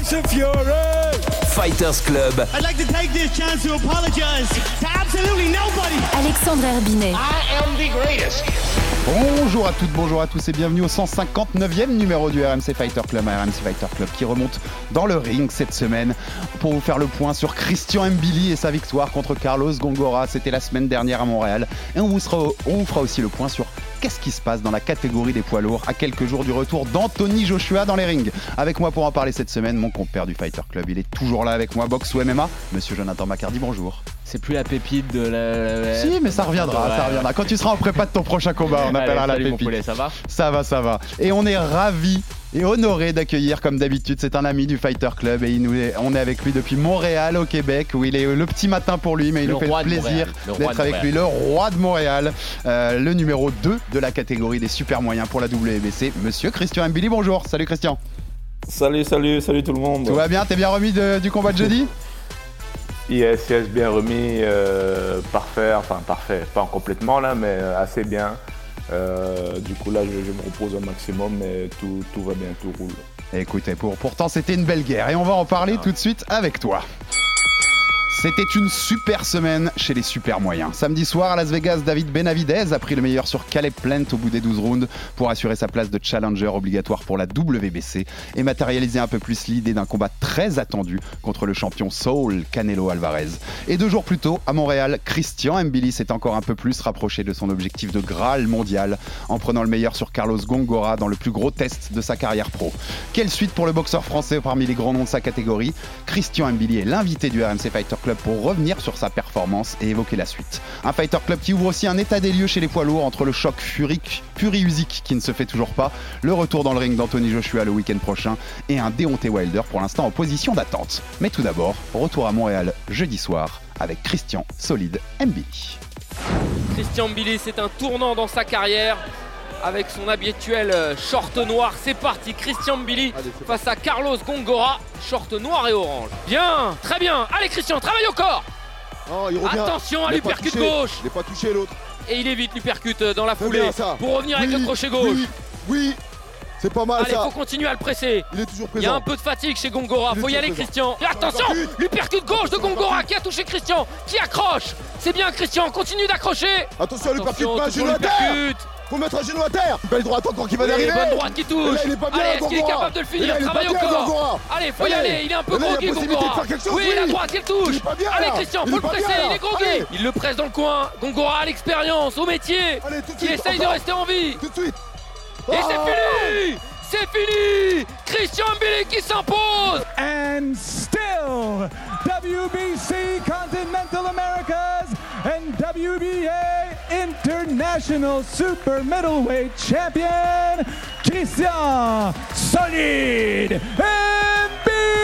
Tyson Fury. Fighters Club. I'd like to take this chance to apologize to absolutely nobody. Alexandre Herbinet. I am the greatest. Bonjour à toutes, bonjour à tous et bienvenue au 159e numéro du RMC Fighter Club, un RMC Fighter Club qui remonte dans le ring cette semaine pour vous faire le point sur Christian Mbili et sa victoire contre Carlos Gongora. C'était la semaine dernière à Montréal et on vous, sera, on vous fera aussi le point sur qu'est-ce qui se passe dans la catégorie des poids lourds à quelques jours du retour d'Anthony Joshua dans les rings. Avec moi pour en parler cette semaine, mon compère du Fighter Club, il est toujours là avec moi, box ou MMA, monsieur Jonathan Macardy, bonjour. C'est plus la pépite de la. Si, mais ça reviendra, Ouais. ça reviendra. Quand tu seras en prépa de ton prochain combat, on appellera Allez, la salut, pépite. poulet, ça va? Ça va, ça va. Et on est ravis et honorés d'accueillir, comme d'habitude, c'est un ami du Fighter Club et il nous est- on est avec lui depuis Montréal, au Québec, où il est le petit matin pour lui, mais il Le nous fait le plaisir d'être avec lui, le roi de Montréal, euh, le numéro 2 de la catégorie des super moyens pour la WBC, monsieur Christian Mbili. Bonjour, salut Christian. Salut, salut, salut tout le monde. Tout va bien T'es bien remis de- du combat de jeudi? Yes, yes, bien remis, euh, parfait, enfin parfait, pas complètement là, mais euh, assez bien. Euh, du coup là, je, je me repose au maximum, mais tout, tout va bien, tout roule. Écoutez, pour, pourtant c'était une belle guerre et on va en parler tout de suite avec toi. C'était une super semaine chez les super moyens. Samedi soir à Las Vegas, David Benavidez a pris le meilleur sur Caleb Plant au bout des 12 rounds pour assurer sa place de challenger obligatoire pour la WBC et matérialiser un peu plus l'idée d'un combat très attendu contre le champion Saul Canelo Alvarez. Et deux jours plus tôt, à Montréal, Christian Mbili s'est encore un peu plus rapproché de son objectif de Graal mondial en prenant le meilleur sur Carlos Gongora dans le plus gros test de sa carrière pro. Quelle suite pour le boxeur français parmi les grands noms de sa catégorie? Christian Mbili est l'invité du RMC Fighter Club pour revenir sur sa performance et évoquer la suite. Un Fighter Club qui ouvre aussi un état des lieux chez les poids lourds entre le choc furique, puri-usique qui ne se fait toujours pas, le retour dans le ring d'Anthony Joshua le week-end prochain et un Deontay Wilder pour l'instant en position d'attente. Mais tout d'abord, retour à Montréal jeudi soir avec Christian Solide Mbili. Christian Billy, c'est un tournant dans sa carrière avec son habituel euh, short noir. C'est parti, Christian Billy face à Carlos Gongora, short noir et orange. Bien, très bien. Allez Christian, travaille au corps. Oh, il revient. Attention à l'uppercut gauche. Il n'est pas touché l'autre. Et il évite l'uppercut euh, dans la foulée bien, ça. pour revenir avec le crochet gauche. Oui, oui. c'est pas mal Allez, ça. faut continuer à le presser. Il est toujours Il y a présent. un peu de fatigue chez Gongora, Il faut y aller présent. Christian. Et attention, L'uppercut. l'uppercut gauche de Gongora qui a touché Christian, qui accroche. C'est bien Christian, continue d'accrocher. Attention, parti Attention, pas un toujours genou à terre. l'uppercut. Faut mettre un genou à terre. Belle droite encore qui va Oui, d'arriver. bonne droite qui touche. Là, il est pas bien, Allez, est-ce qu'il est capable de le finir là, il est Travaille. Gongora. Allez, faut y aller. Il est un peu il groggy, Gongora. faire quelque chose, Oui, la droite, il touche. Il est pas bien, Allez. Christian, Il faut est le pas bien, presser. Il est groggy. Il le presse dans le coin. Gongora a l'expérience, au métier, Allez, tout de qui suite, essaye de encore. rester en vie. Tout de suite. Et Ah. c'est fini. C'est fini. Christian Billy qui s'impose. And still, WBC Continental Americas and WBA International Super Middleweight Champion, Christian Solid Mbili.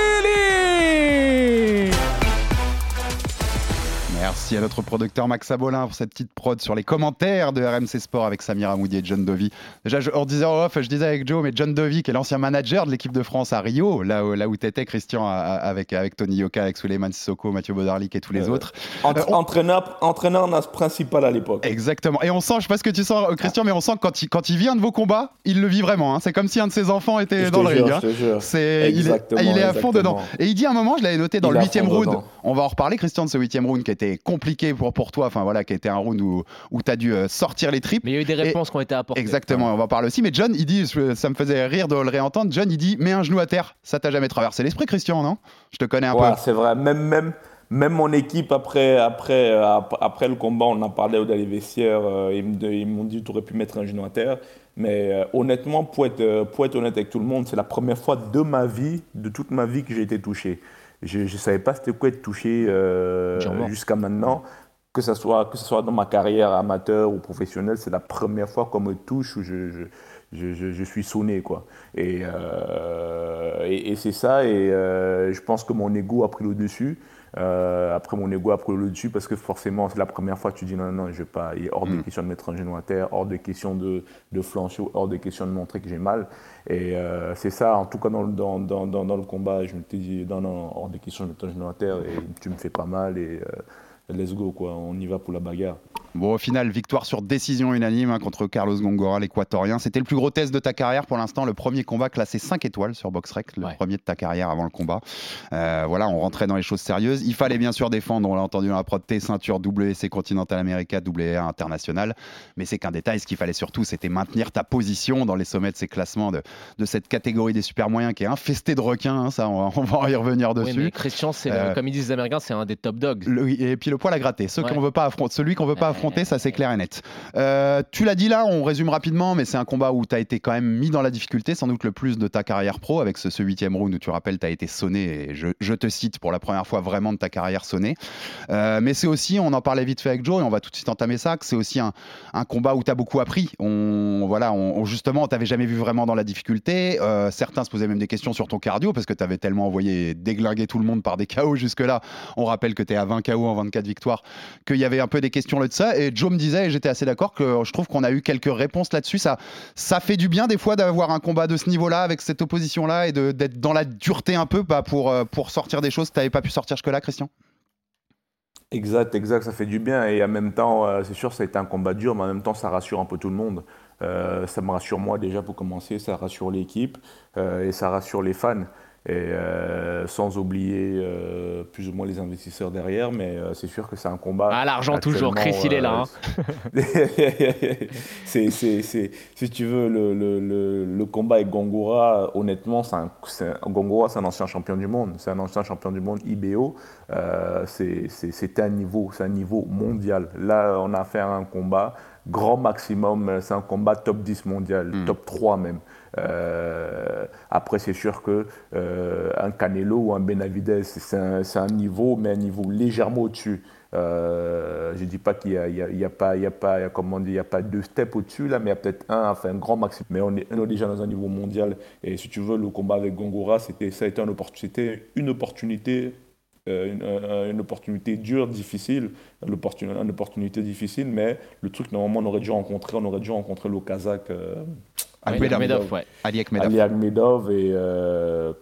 Merci à notre producteur Max Abolin pour cette petite prod sur les commentaires de RMC Sport avec Samir Amoudi et John Dovi. Déjà, je, on disait off, je disais avec Joe, mais John Dovi, qui est l'ancien manager de l'équipe de France à Rio, là où, là où t'étais, Christian, avec, avec Tony Yoka, avec Suleiman Sissoko, Mathieu Bodarlik et tous les Euh, autres. Euh, on- entraîneur, entraîneur nas principal à l'époque. Exactement. Et on sent, je sais pas ce que tu sens, euh, Christian, mais on sent que quand il, quand il vient de vos combats, il le vit vraiment. hein. C'est comme si un de ses enfants était Je dans le ring. hein. C'est, il est, il est à fond dedans. Et il dit à un moment, je l'avais noté dans Il le huitième round. dedans. On va en reparler, Christian, de ce huitième round qui était compliqué pour, pour toi. Enfin voilà, qui était un round où, où tu as dû euh, sortir les tripes. Mais il y a eu des réponses qui ont été apportées. Exactement, on va en parler aussi. Mais John, il dit, ça me faisait rire de le réentendre. John, il dit, mets un genou à terre. Ça t'a jamais traversé l'esprit, Christian, non? Je te connais un Ouais, peu. c'est vrai. Même, même, même mon équipe, après, après, euh, ap- après le combat, on en parlait dans les vestiaires. euh, ils m'ont dit tu aurais pu mettre un genou à terre. Mais euh, honnêtement, pour être, pour être honnête avec tout le monde, c'est la première fois de ma vie, de toute ma vie, que j'ai été touché. Je ne savais pas c'était quoi être touché euh, jusqu'à maintenant. Que ce, soit, que ce soit dans ma carrière amateur ou professionnelle, c'est la première fois qu'on me touche où je, je, je, je- je suis sonné, quoi. Et, euh, et, et c'est ça, et euh, je pense que mon ego a pris le dessus. Euh, après, mon ego a pris le dessus parce que forcément, c'est la première fois que tu dis non, non, je vais pas. Il est hors de question de mettre un genou à terre, hors de question de, de flancher, hors de question de montrer que j'ai mal. Et euh, c'est ça, en tout cas dans, le- dans, dans, dans, dans le combat, je me suis dit non, non, hors de question de mettre un genou à terre et tu me fais pas mal et euh, let's go, quoi. On y va pour la bagarre. Bon, au final, victoire sur décision unanime hein, contre Carlos Gongora, l'équatorien. C'était le plus gros test de ta carrière pour l'instant, le premier combat classé 5 étoiles sur BoxRec, le premier de ta carrière avant le combat. Euh, voilà, on rentrait dans les choses sérieuses. Il fallait bien sûr défendre, on l'a entendu dans la prod, tes ceintures WC Continental America, WA International. Mais c'est qu'un détail, ce qu'il fallait surtout, c'était maintenir ta position dans les sommets de ces classements de, de cette catégorie des super moyens qui est infestée de requins. hein, ça, on va, on va y revenir Oui, dessus. mais Christian, c'est Euh, comme ils disent les Américains, c'est un des top dogs. le- et puis le poil à gratter. Ceux Ouais. qu'on veut pas affronter, celui qu'on veut pas affronter, ça c'est clair et net. Euh, tu l'as dit là, on résume rapidement, mais c'est un combat où tu as été quand même mis dans la difficulté, sans doute le plus de ta carrière pro, avec ce, huitième round où tu rappelles, tu as été sonné, et je, je te cite pour la première fois vraiment de ta carrière sonné. Euh, mais c'est aussi, on en parlait vite fait avec Joe, et on va tout de suite entamer ça, que c'est aussi un, un combat où tu as beaucoup appris. On, voilà, on, on- justement, on t'avait jamais vu vraiment dans la difficulté. Euh, certains se posaient même des questions sur ton cardio, parce que tu avais tellement envoyé déglinguer tout le monde par des KO jusque-là. On rappelle que tu es à 20 KO en 24 victoires, qu'il y avait un peu des questions là de ça. Et Joe me disait, et j'étais assez d'accord, que je trouve qu'on a eu quelques réponses là-dessus. Ça, fait du bien des fois d'avoir un combat de ce niveau-là, avec cette opposition-là, et d'être dans la dureté un peu bah, pour, euh, pour sortir des choses que tu n'avais pas pu sortir jusque-là, Christian. Exact, exact, ça fait du bien. Et en même temps, euh, c'est sûr, ça a été un combat dur, mais en même temps, ça rassure un peu tout le monde. Euh, ça me rassure moi déjà pour commencer, ça rassure l'équipe et ça rassure les fans. Et euh, sans oublier euh, plus ou moins les investisseurs derrière, mais euh, c'est sûr que c'est un combat. Ah, l'argent toujours. Chris, il est là. c'est, c'est- si tu veux, le, le, le, le combat avec Gongora, honnêtement, c'est un, c'est un- Gongora, c'est un ancien champion du monde. C'est un ancien champion du monde IBO. C'est, un niveau, c'est un niveau mondial. Là, on a affaire à un combat grand maximum. C'est un combat top 10 mondial, top 3 même. Euh, après, c'est sûr que euh, un Canelo ou un Benavidez, c'est un, niveau, mais un niveau légèrement au-dessus. Euh, je ne dis pas qu'il n'y a, a- a pas, comment il y a pas deux steps au-dessus, là, mais il y a peut-être un, enfin un grand maximum. Mais on est, déjà dans un niveau mondial. Et si tu veux, le combat avec Gongora, c'était, ça a été une opportunité, une opportunité, dure, difficile, une difficile, mais le truc, normalement, on aurait dû rencontrer, on aurait dû rencontrer le Kazakh. Ali ouais. Ali Akhmedov. Ali Akhmedov et euh,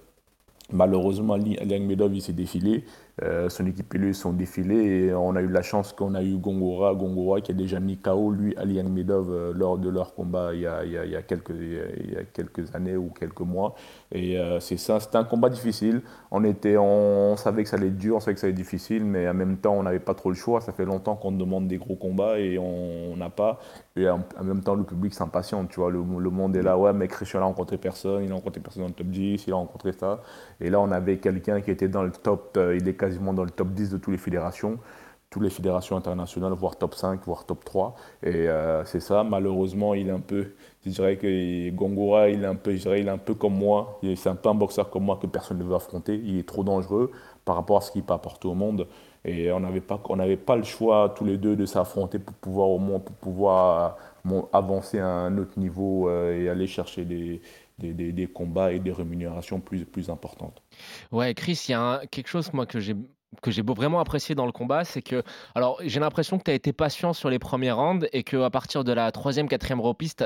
malheureusement Ali, Ali Akhmedov il s'est défilé. Euh, son équipe et lui sont défilés et on a eu la chance qu'on a eu Gongora, Gongora qui a déjà mis KO lui Ali Akhmedov euh, lors de leur combat il y a, quelques, années ou quelques mois. Et euh, c'est ça, c'était un combat difficile. On, savait que ça allait être dur, on savait que ça allait être difficile, mais en même temps on n'avait pas trop le choix. Ça fait longtemps qu'on demande des gros combats et on n'a pas. Et en, même temps le public s'impatiente, tu vois. Le, monde est là, ouais, mais Christian a rencontré personne, il a rencontré personne dans le top 10, il a rencontré ça. Et là on avait quelqu'un qui était dans le top, il est quasiment dans le top 10 de toutes les fédérations toutes les fédérations internationales, voire top 5, voire top 3. Et euh, c'est ça, malheureusement, il est un peu, je dirais que Gongora, il est un peu, je dirais, il est un peu comme moi. C'est un peu un boxeur comme moi que personne ne veut affronter. Il est trop dangereux par rapport à ce qu'il peut apporter au monde. Et on n'avait pas, pas le choix tous les deux de s'affronter pour pouvoir au moins pour pouvoir euh, avancer à un autre niveau euh, et aller chercher des, des, combats et des rémunérations plus, plus importantes. Ouais, Chris, il y a quelque chose moi que j'ai que j'ai vraiment apprécié dans le combat, c'est que, alors j'ai l'impression que tu as été patient sur les premiers rounds et qu'à partir de la troisième, quatrième reprise, tu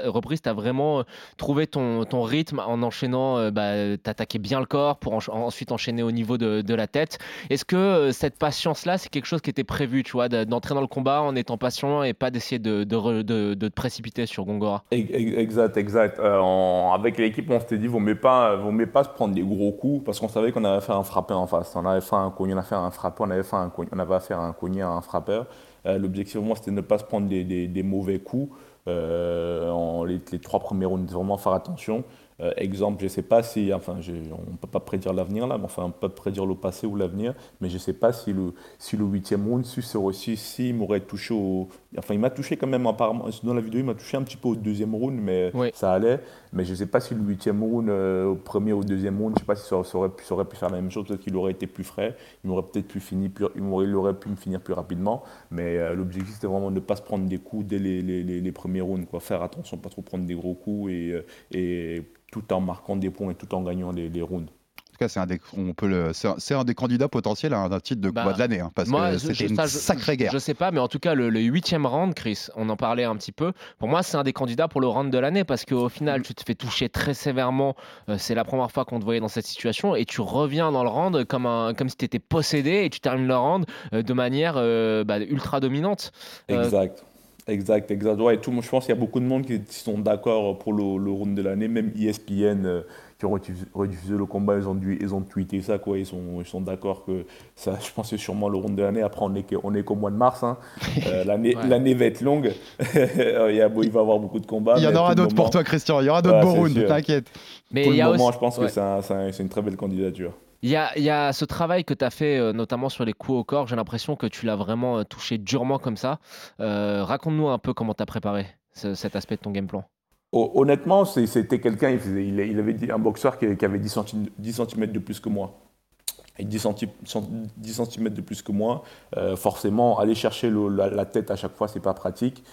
as vraiment euh, trouvé ton, ton rythme en enchaînant, euh, bah, t'attaquer bien le corps pour ensuite enchaîner au niveau de, de la tête. Est-ce que euh, cette patience-là, c'est quelque chose qui était prévu, tu vois, de- d'entrer dans le combat en étant patient et pas d'essayer de, de, de- te précipiter sur Gongora? Ex- ex- Exact, exact. Euh, on- avec l'équipe, on s'était dit, vaut mieux pas, vaut pas se prendre des gros coups parce qu'on savait qu'on avait fait un frappé en face. On avait fait un on a fait un on avait fait un on avait affaire à un cogné, à un frappeur. Euh, L'objectif, moi, c'était de ne pas se prendre des, mauvais coups. Euh, en- les, les trois premiers rounds, vraiment faire attention. Euh, exemple, je ne sais pas si, enfin, on ne peut pas prédire l'avenir là, mais enfin, on peut prédire le passé ou l'avenir, mais je ne sais pas si le, si le huitième round, si, c'est aussi, si il m'aurait touché au. Enfin, il m'a touché quand même, apparemment, dans la vidéo, il m'a touché un petit peu au deuxième round, mais Oui. ça allait. Mais je ne sais pas si le huitième round, euh, au premier ou au deuxième round, je ne sais pas si ça, ça aurait, pu- ça aurait pu faire la même chose, peut-être qu'il aurait été plus frais, il m'aurait peut-être pu finir plus, il aurait pu me finir plus rapidement, mais euh, l'objectif c'était vraiment de ne pas se prendre des coups dès les, les- les- les premiers rounds, quoi. faire attention, pas trop prendre des gros coups et, et tout en marquant des points et tout en gagnant les, les rounds. En tout cas, c'est un, des, on peut le, c'est un, des candidats potentiels à un titre de Bah, combat de l'année, hein, parce Moi, que je- c'était je- une ça, je- sacrée guerre. Je sais pas, mais en tout cas, le le huitième round, Chris, on en parlait un petit peu. Pour moi, c'est un des candidats pour le round de l'année parce qu'au final, tu te fais toucher très sévèrement. Euh, c'est la première fois qu'on te voyait dans cette situation et tu reviens dans le round comme, un, comme si tu étais possédé et tu termines le round euh, de manière euh, bah, ultra dominante. Euh, Exact. Exact, exact. Ouais, et tout, moi, je pense qu'il y a beaucoup de monde qui sont d'accord pour le, le round de l'année, même ESPN euh, qui ont rediffusé, rediffusé le combat, ils ont, dû, ils ont tweeté ça, quoi. Ils sont, ils sont d'accord que ça, je pense que c'est sûrement le round de l'année. Après, on est, on est qu'au mois de mars. hein. Euh, l'année, Ouais. l'année va être longue. il, y a, il va y avoir beaucoup de combats. Il y en aura d'autres pour toi, Christian. Il y aura d'autres Ouais, beaux rounds, t'inquiète. mais Pour il y le a moment, aussi- je pense ouais. que c'est, un- c'est un- c'est une très belle candidature. Il y a, ce travail que tu as fait, euh, notamment sur les coups au corps. J'ai l'impression que tu l'as vraiment euh, touché durement comme ça. Euh, Raconte-nous un peu comment tu as préparé ce- cet aspect de ton game plan. Hon- Honnêtement, c'était quelqu'un, il, avait dit, un boxeur qui, avait 10 cm, de plus que moi. Et 10 cm de plus que moi, forcément, aller chercher la, la tête à chaque fois, c'est pas pratique.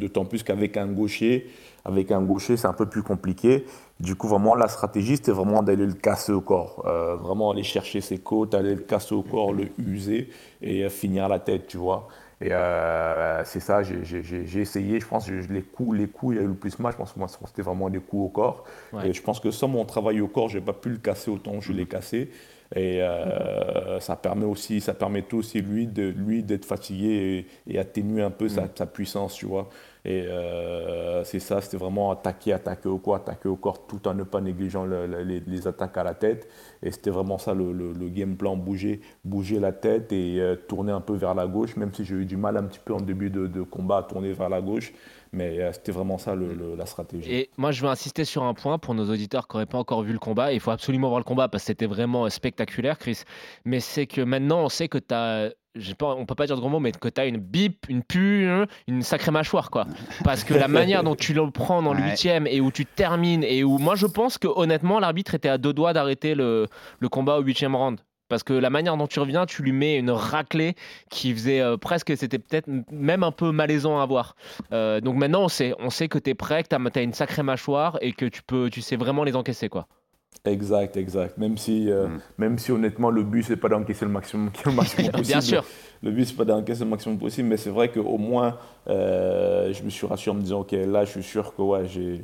D'autant plus qu'avec un gaucher, avec un gaucher, c'est un peu plus compliqué. Du coup, vraiment, la stratégie, c'était vraiment d'aller le casser au corps. Euh, vraiment aller chercher ses côtes, aller le casser au corps, le user et euh, finir la tête, tu vois. Et euh, c'est ça, j'ai- essayé. Je pense que les coups, les coups, il y a eu le plus mal. Je pense que moi, c'était vraiment des coups au corps. Ouais. Et je pense que sans mon travail au corps, je n'ai pas pu le casser autant que je l'ai cassé. Et euh, ça permet aussi, ça permettait aussi lui de lui d'être fatigué et, et atténuer un peu sa, sa puissance, tu vois. Et euh, c'est ça, c'était vraiment attaquer, attaquer au corps, attaquer au corps, tout en ne pas négligeant le- le- les, les attaques à la tête. Et c'était vraiment ça le, le- le game plan, bouger, bouger la tête et euh, tourner un peu vers la gauche, même si j'ai eu du mal un petit peu en début de, de combat à tourner vers la gauche. Mais euh, c'était vraiment ça le- le- la stratégie. Et moi, je veux insister sur un point pour nos auditeurs qui n'auraient pas encore vu le combat. Il faut absolument voir le combat parce que c'était vraiment spectaculaire, Chris. Mais c'est que maintenant, on sait que tu as. Pas, on peut pas dire de gros mots, mais que tu as une bip, une pu, hein, une sacrée mâchoire, quoi. Parce que la manière dont tu le prends dans le Ouais. huitième et où tu termines et où moi je pense que honnêtement l'arbitre était à deux doigts d'arrêter le, le combat au huitième round. Parce que la manière dont tu reviens, tu lui mets une raclée qui faisait euh, presque, c'était peut-être même un peu malaisant à voir. Euh, donc maintenant on sait, on sait que tu es prêt, que tu as, une sacrée mâchoire et que tu peux, tu sais vraiment les encaisser quoi. Exact, exact. Même si, euh, Mm. même si honnêtement, le but, c'est pas d'encaisser le maximum, le maximum possible. Bien sûr. Le but, c'est pas d'encaisser le maximum possible, mais c'est vrai qu'au moins, euh, je me suis rassuré en me disant, OK, là, je suis sûr que ouais, j'ai-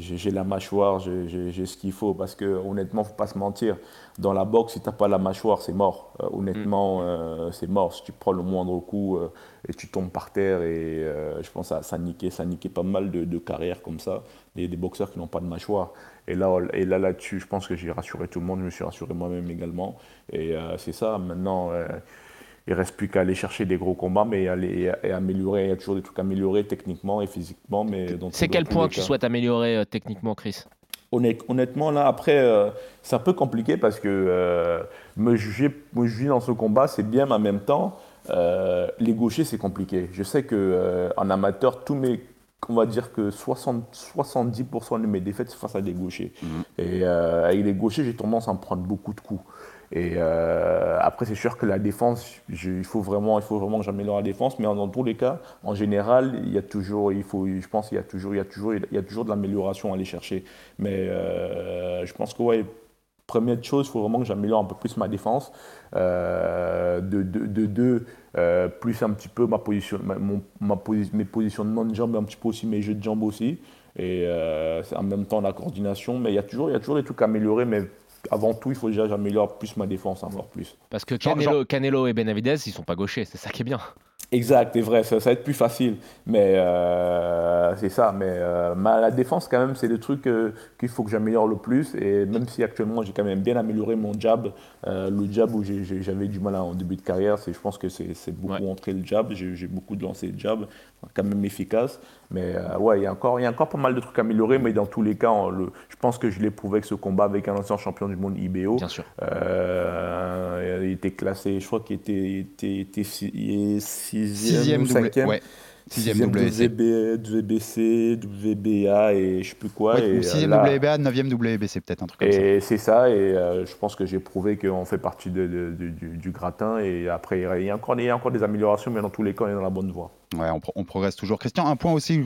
j'ai- la mâchoire, j'ai- ce qu'il faut. Parce que honnêtement, faut pas se mentir. Dans la boxe, si t'as pas la mâchoire, c'est mort. Euh, honnêtement, euh, c'est mort. Si tu prends le moindre coup euh, et tu tombes par terre, et je pense que ça, niquait, ça niquait pas mal de, de carrières comme ça. Des, des boxeurs qui n'ont pas de mâchoire. Et là, et là, là-dessus, je pense que j'ai rassuré tout le monde. Je me suis rassuré moi-même également. Et c'est ça. Maintenant. Il reste plus qu'à aller chercher des gros combats, mais aller et améliorer. Il y a toujours des trucs à améliorer techniquement et physiquement. Mais C'est quel point que tu souhaites améliorer euh, techniquement, Chris Honnêt- Honnêtement, là, après, euh, c'est un peu compliqué parce que euh, me, juger, me juger dans ce combat, c'est bien, mais en même temps, euh, les gauchers, c'est compliqué. Je sais que euh, en amateur, tous mes, on va dire que 60, 70% de mes défaites, c'est face à des gauchers. Et euh, avec les gauchers, j'ai tendance à en prendre beaucoup de coups. Et euh, après, c'est sûr que la défense, il, faut vraiment, il faut vraiment que j'améliore la défense, mais dans tous les cas, en général, il y a toujours, il faut, je pense qu'il y a toujours, y y a toujours de l'amélioration à aller chercher. Mais euh, je pense que ouais, première chose, il faut vraiment que j'améliore un peu plus ma défense. Euh, de, de, de deux, plus un petit peu ma position, mes positionnements de jambes, un petit peu aussi mes jeux de jambes aussi. Et en même temps la coordination. Mais il y a toujours, il y a toujours des trucs à améliorer. Mais avant tout, il faut déjà que j'améliore plus ma défense encore plus. Parce que Canelo et Benavidez, ils sont pas gauchers, c'est ça qui est bien. Exact, c'est vrai, ça, ça va être plus facile. Mais euh, c'est ça. Mais euh, ma- la défense, quand même, c'est le truc euh, qu'il faut que j'améliore le plus. Et même si actuellement, j'ai quand même bien amélioré mon jab, le jab où j'avais du mal en début de carrière, c'est, je pense que c'est, beaucoup entré le jab. J'ai, beaucoup de lancers de jab, quand même efficace. Mais ouais, il y, a encore, il y a encore pas mal de trucs à améliorer. Mais dans tous les cas, on le- je pense que je l'ai prouvé avec ce combat avec un ancien champion du monde IBO. Bien sûr. Était classé, je crois qu'il était, était, était sixième, Sixième ou cinquième. ouais. Sixième Sixième. WB, WBC, WBA et je sais plus quoi. Et, euh, 6ème là- WBA, 9ème WBC, peut-être un truc comme ça. et c'est ça, et euh, je pense que j'ai prouvé qu'on fait partie de- de- du, du- du gratin. Et après, il y, a encore, il y a encore des améliorations, mais dans tous les cas, on est dans la bonne voie. Ouais, on, pro- on progresse toujours. Christian, un point aussi,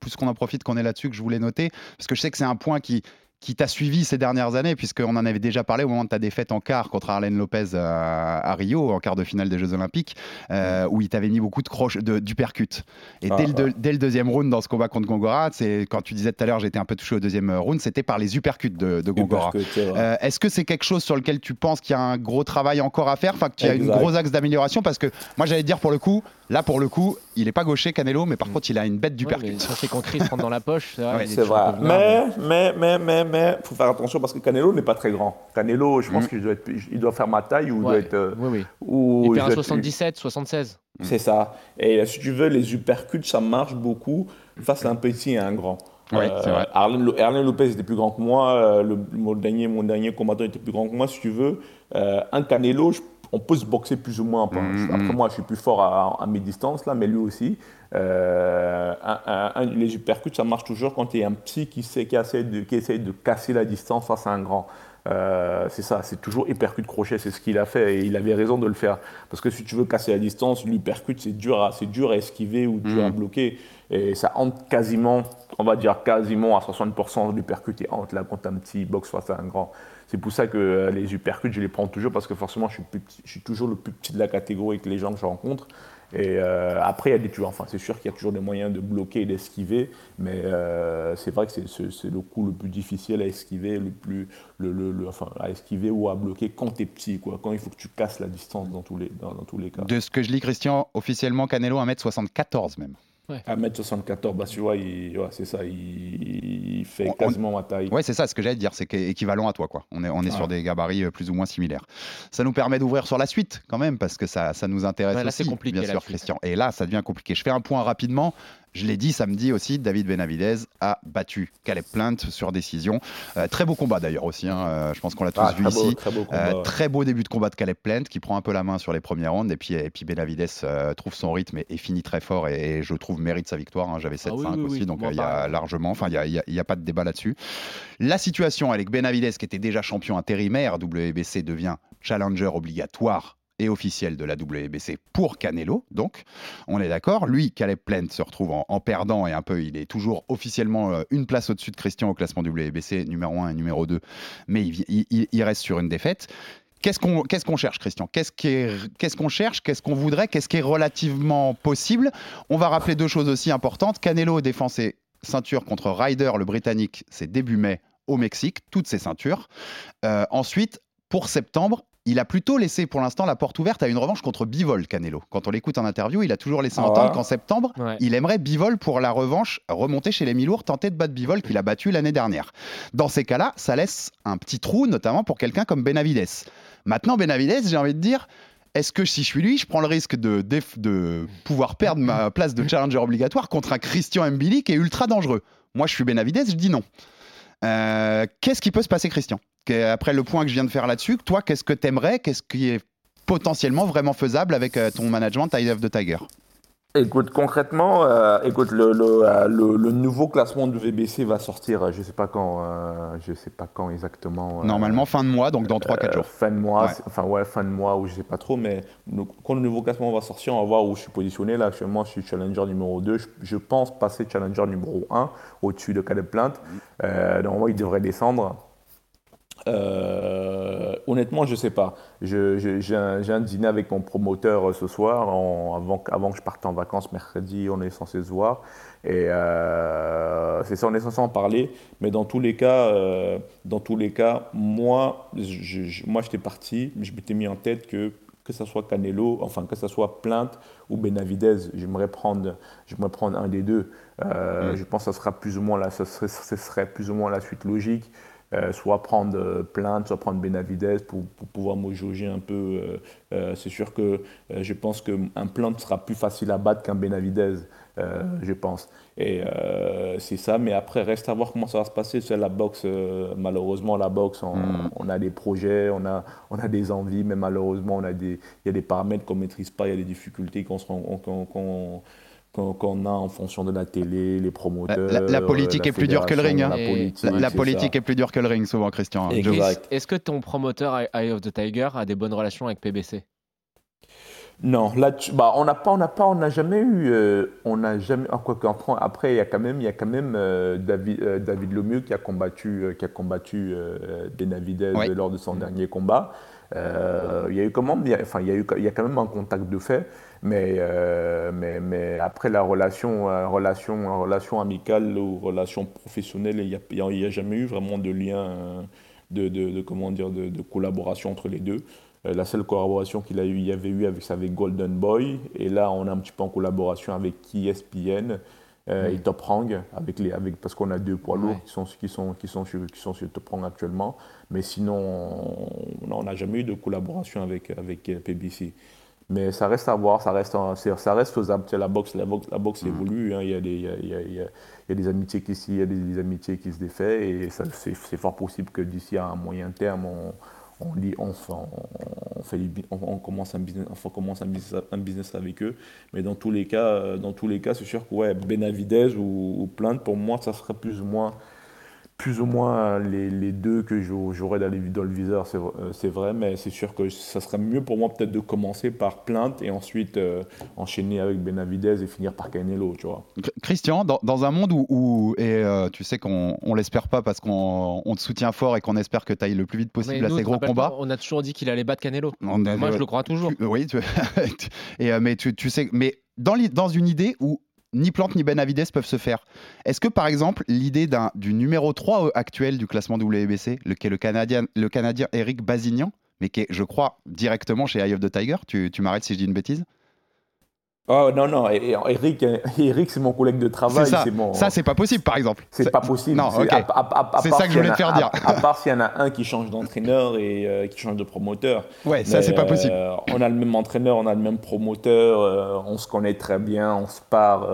puisqu'on en profite qu'on est là-dessus, que je voulais noter, parce que je sais que c'est un point qui, qui t'a suivi ces dernières années, puisqu'on en avait déjà parlé au moment de ta défaite en quart contre Arlène Lopez à, à Rio, en quart de finale des Jeux Olympiques, euh, où il t'avait mis beaucoup de croches, de, du percute. Et Ah, dès, le, deux- dès le deuxième round dans ce combat contre Gongora, c'est quand tu disais tout à l'heure, j'étais un peu touché au deuxième round, c'était par les uppercuts de, de Gongora. Uppercut. Euh, Est-ce que c'est quelque chose sur lequel tu penses qu'il y a un gros travail encore à faire, enfin qu'il y a une Exact. gros axe d'amélioration? Parce que moi j'allais dire pour le coup, là pour le coup, il est pas gaucher Canelo, mais par contre il a une bête du Ouais, percute. ça, c'est quand Chris rentre dans la poche. C'est vrai, Ouais, il C'est vrai. Mais, mais, mais, mais, mais, faut faire attention parce que Canelo n'est pas très grand. Canelo, je pense Mm. qu'il doit, être- il doit faire ma taille ou il doit Ouais. être. euh, Oui, oui. ou Il il perd être- 77, 76. C'est ça. Et euh, si tu veux, les uppercuts, ça marche beaucoup face à un petit et un grand. Ouais, c'est vrai. Arlen, Lo- Arlen Lopez était plus grand que moi. euh, le, mon, dernier, mon dernier combattant était plus grand que moi, si tu veux. Euh, un Canelo, je- on peut se boxer plus ou moins. Après, Mm, Après, moi, je suis plus fort à, à mes distances, là, mais lui aussi. Euh, un- un- un- les uppercuts, ça marche toujours quand il y a un petit qui, sait, qui, essaie de, qui essaie de casser la distance face à un grand. Euh, c'est ça, c'est toujours uppercut crochet, c'est ce qu'il a fait et il avait raison de le faire. Parce que si tu veux casser la distance, l'uppercut c'est dur, à, c'est dur à esquiver ou dur à bloquer et ça entre quasiment, on va dire quasiment à 60% de l'uppercut et entre là quand un petit box face à un grand. C'est pour ça que euh, les uppercuts je les prends toujours parce que forcément je suis, plus petit- je suis toujours le plus petit de la catégorie avec les gens que je rencontre. Et euh, après, il y a des Enfin, c'est sûr qu'il y a toujours des moyens de bloquer et d'esquiver, mais euh, c'est vrai que c'est, le coup le plus difficile à esquiver, le plus, le, le- enfin, à esquiver ou à bloquer quand tu es petit, quoi. Quand il faut que tu casses la distance dans tous les, dans, dans tous les cas. De ce que je lis, Christian, officiellement Canelo 1m74 même. 1m74, bah, tu vois, il- ouais, c'est ça, il, il fait On- on- quasiment ma taille. Ouais, c'est ça ce que j'allais te dire, c'est équivalent à toi. quoi. On est, on est sur Ouais. des gabarits euh, plus ou moins similaires. Ça nous permet d'ouvrir sur la suite quand même, parce que ça, ça nous intéresse Ouais, là, aussi, c'est compliqué, bien sûr. Christian. Et là, ça devient compliqué. Je fais un point rapidement. Je l'ai dit samedi aussi, David Benavidez a battu Caleb Plant sur décision. Euh, très beau combat d'ailleurs aussi, hein, euh, je pense qu'on l'a tous Ah, vu très beau, ici. très beau combat, Euh, ouais. très beau début de combat de Caleb Plant qui prend un peu la main sur les premiers rounds et puis, et puis Benavidez euh, trouve son rythme et, et finit très fort et, et je trouve mérite sa victoire. hein. J'avais 7-5 Ah oui, oui, aussi, oui. donc euh, il y a largement, enfin il n'y a pas de débat là-dessus. La situation avec Benavidez qui était déjà champion intérimaire WBC devient challenger obligatoire et officiel de la WBC pour Canelo, donc on est d'accord. Lui, Caleb Plant se retrouve en, perdant et un peu, il est toujours officiellement euh, une place au-dessus de Christian au classement WBC, numéro 1 et numéro 2, mais il, reste sur une défaite. Qu'est-ce qu'on cherche, Christian? Qu'est-ce qu'on cherche? Qu'est-ce qu'on voudrait? Qu'est-ce qui est relativement possible? On va rappeler deux choses aussi importantes. Canelo défend ses ceintures contre Ryder, le Britannique, c'est début mai au Mexique, toutes ses ceintures. Euh, ensuite, pour septembre, il a plutôt laissé pour l'instant la porte ouverte à une revanche contre Bivol, Canelo. Quand on l'écoute en interview, il a toujours laissé Ah entendre ouais qu'en septembre, Ouais. il aimerait Bivol pour la revanche, remonter chez les Milours, tenter de battre Bivol qu'il a battu l'année dernière. Dans ces cas-là, ça laisse un petit trou, notamment pour quelqu'un comme Benavides. Maintenant, Benavides, j'ai envie de dire, est-ce que si je suis lui, je prends le risque de, pouvoir perdre ma place de challenger obligatoire contre un Christian Mbili qui est ultra dangereux? Moi, je suis Benavides, je dis non. Euh, qu'est-ce qui peut se passer, Christian? Après le point que je viens de faire là-dessus, toi, qu'est-ce que t'aimerais Qu'est-ce qui est potentiellement vraiment faisable avec euh, ton management Eye of the Tiger? Écoute, concrètement, euh, écoute, le, le, euh, le- le nouveau classement de VBC va sortir, je sais pas quand, euh, je sais pas quand exactement. Normalement, fin de mois, donc dans 3-4 euh, jours. Fin de mois, Ouais. enfin ouais, fin de mois ou je sais pas trop, mais quand le nouveau classement va sortir, on va voir où je suis positionné. Là, actuellement, je suis challenger numéro 2. Je, je pense passer challenger numéro 1 au-dessus de Caleb Plant. Euh, normalement, il devrait descendre. Euh, honnêtement, je sais pas. J'ai un, dîner avec mon promoteur euh, ce soir, avant, que- avant que je parte en vacances mercredi, on est censé se voir. Et euh, c'est ça, on est censé en parler. Mais dans tous les cas, euh, dans tous les cas moi, je, je- moi j'étais parti, mais je m'étais mis en tête que que ce soit Canelo, enfin que ce soit Plainte ou Benavidez, j'aimerais prendre, j'aimerais prendre un des deux. Euh, je pense que ça sera plus ou moins la, ce serait, ce serait plus ou moins la suite logique. Euh, soit prendre euh, Plainte, soit prendre Benavidez pour, pour pouvoir me jauger un peu. Euh, euh, c'est sûr que euh, je pense qu'un Plainte sera plus facile à battre qu'un Benavidez, euh, je pense. Et euh, c'est ça, mais après, reste à voir comment ça va se passer. C'est la boxe, euh, malheureusement, la boxe, on, on a des projets, on a, on a des envies, mais malheureusement, on a des, il y a des paramètres qu'on ne maîtrise pas, il y a des difficultés qu'on se rend- qu'on a en fonction de la télé, les promoteurs. La, la politique la est plus dure que le ring. hein. La politique, La, est plus dure que le ring, souvent, Christian. Exact. Est-ce que ton promoteur Eye of the Tiger a des bonnes relations avec PBC Non, là, tu- bah, on n'a pas, on n'a pas, on n'a jamais eu, euh, on n'a jamais. ah, quoi qu'en France, après, il y a quand même, il y a quand même euh, David, euh, David Lemieux qui a combattu, euh, qui a combattu euh, Benavidez Ouais. lors de son dernier combat. Euh, il y a eu comment, enfin, il y a eu, il y a quand même un contact de fait, mais, euh, mais, mais après la relation, euh, relation, relation amicale ou relation professionnelle, il n'y a, y a- jamais eu vraiment de lien, euh, de, de, de- comment dire, de, de collaboration entre les deux. Euh, la seule collaboration qu'il a eu, il y avait eu avec, c'est avec Golden Boy. Et là, on est un petit peu en collaboration avec ESPN euh, et Top Rank, avec les, avec, parce qu'on a deux poids lourds Ouais. qui, sont, qui, sont, qui, sont sur, qui sont sur Top Rank actuellement. Mais sinon, on- n'a jamais eu de collaboration avec, avec euh, PBC. Mais ça reste à voir, ça reste, un- ça reste faisable. La boxe, la boxe, la boxe évolue. hein. Il, y a des, il, y a, il y a- il y des amitiés qui, s'y- il y a des, des amitiés qui se défait. Et c'est, fort possible que d'ici à un moyen terme, on, on, lit- on, fait- on- fait commence un business, on commence un business, un business avec eux. Mais dans tous les cas, euh, dans tous les cas, c'est sûr que ouais, Benavidez ou, ou Plainte, pour moi, ça serait plus ou moins, plus ou moins les, les deux que j'au- j'aurais dans, le viseur, c'est vrai- euh, c'est vrai. Mais c'est sûr que ça serait mieux pour moi peut-être de commencer par Plainte et ensuite euh, enchaîner avec Benavidez et finir par Canelo, tu vois. Chr- Christian, dans, dans un monde où, où- et euh, tu sais qu'on on l'espère pas parce qu'on on te soutient fort et qu'on espère que tu ailles le plus vite possible à ces gros combats. pas, On a toujours dit qu'il allait battre Canelo. On a- Moi, je le crois toujours. Tu- oui, tu- et, euh, mais tu, tu sais, mais dans une idée où ni Plante ni Benavides peuvent se faire, est-ce que par exemple l'idée du numéro 3 actuel du classement WBC, le, qui est le Canadien, le Canadien Eric Bazignan, mais qui est, je crois, directement chez Eye of the Tiger, tu, tu m'arrêtes si je dis une bêtise Oh non, non, Eric, Eric c'est mon collègue de travail. Ça, mon- ça c'est pas possible par exemple. C'est pas possible. Non, C'est ça que je voulais te faire dire. À, à part s'il y en a un qui change d'entraîneur et euh, qui change de promoteur. Ouais, ça c'est pas possible. euh, on a le même entraîneur, on a le même promoteur, euh, on se connaît très bien, on se part,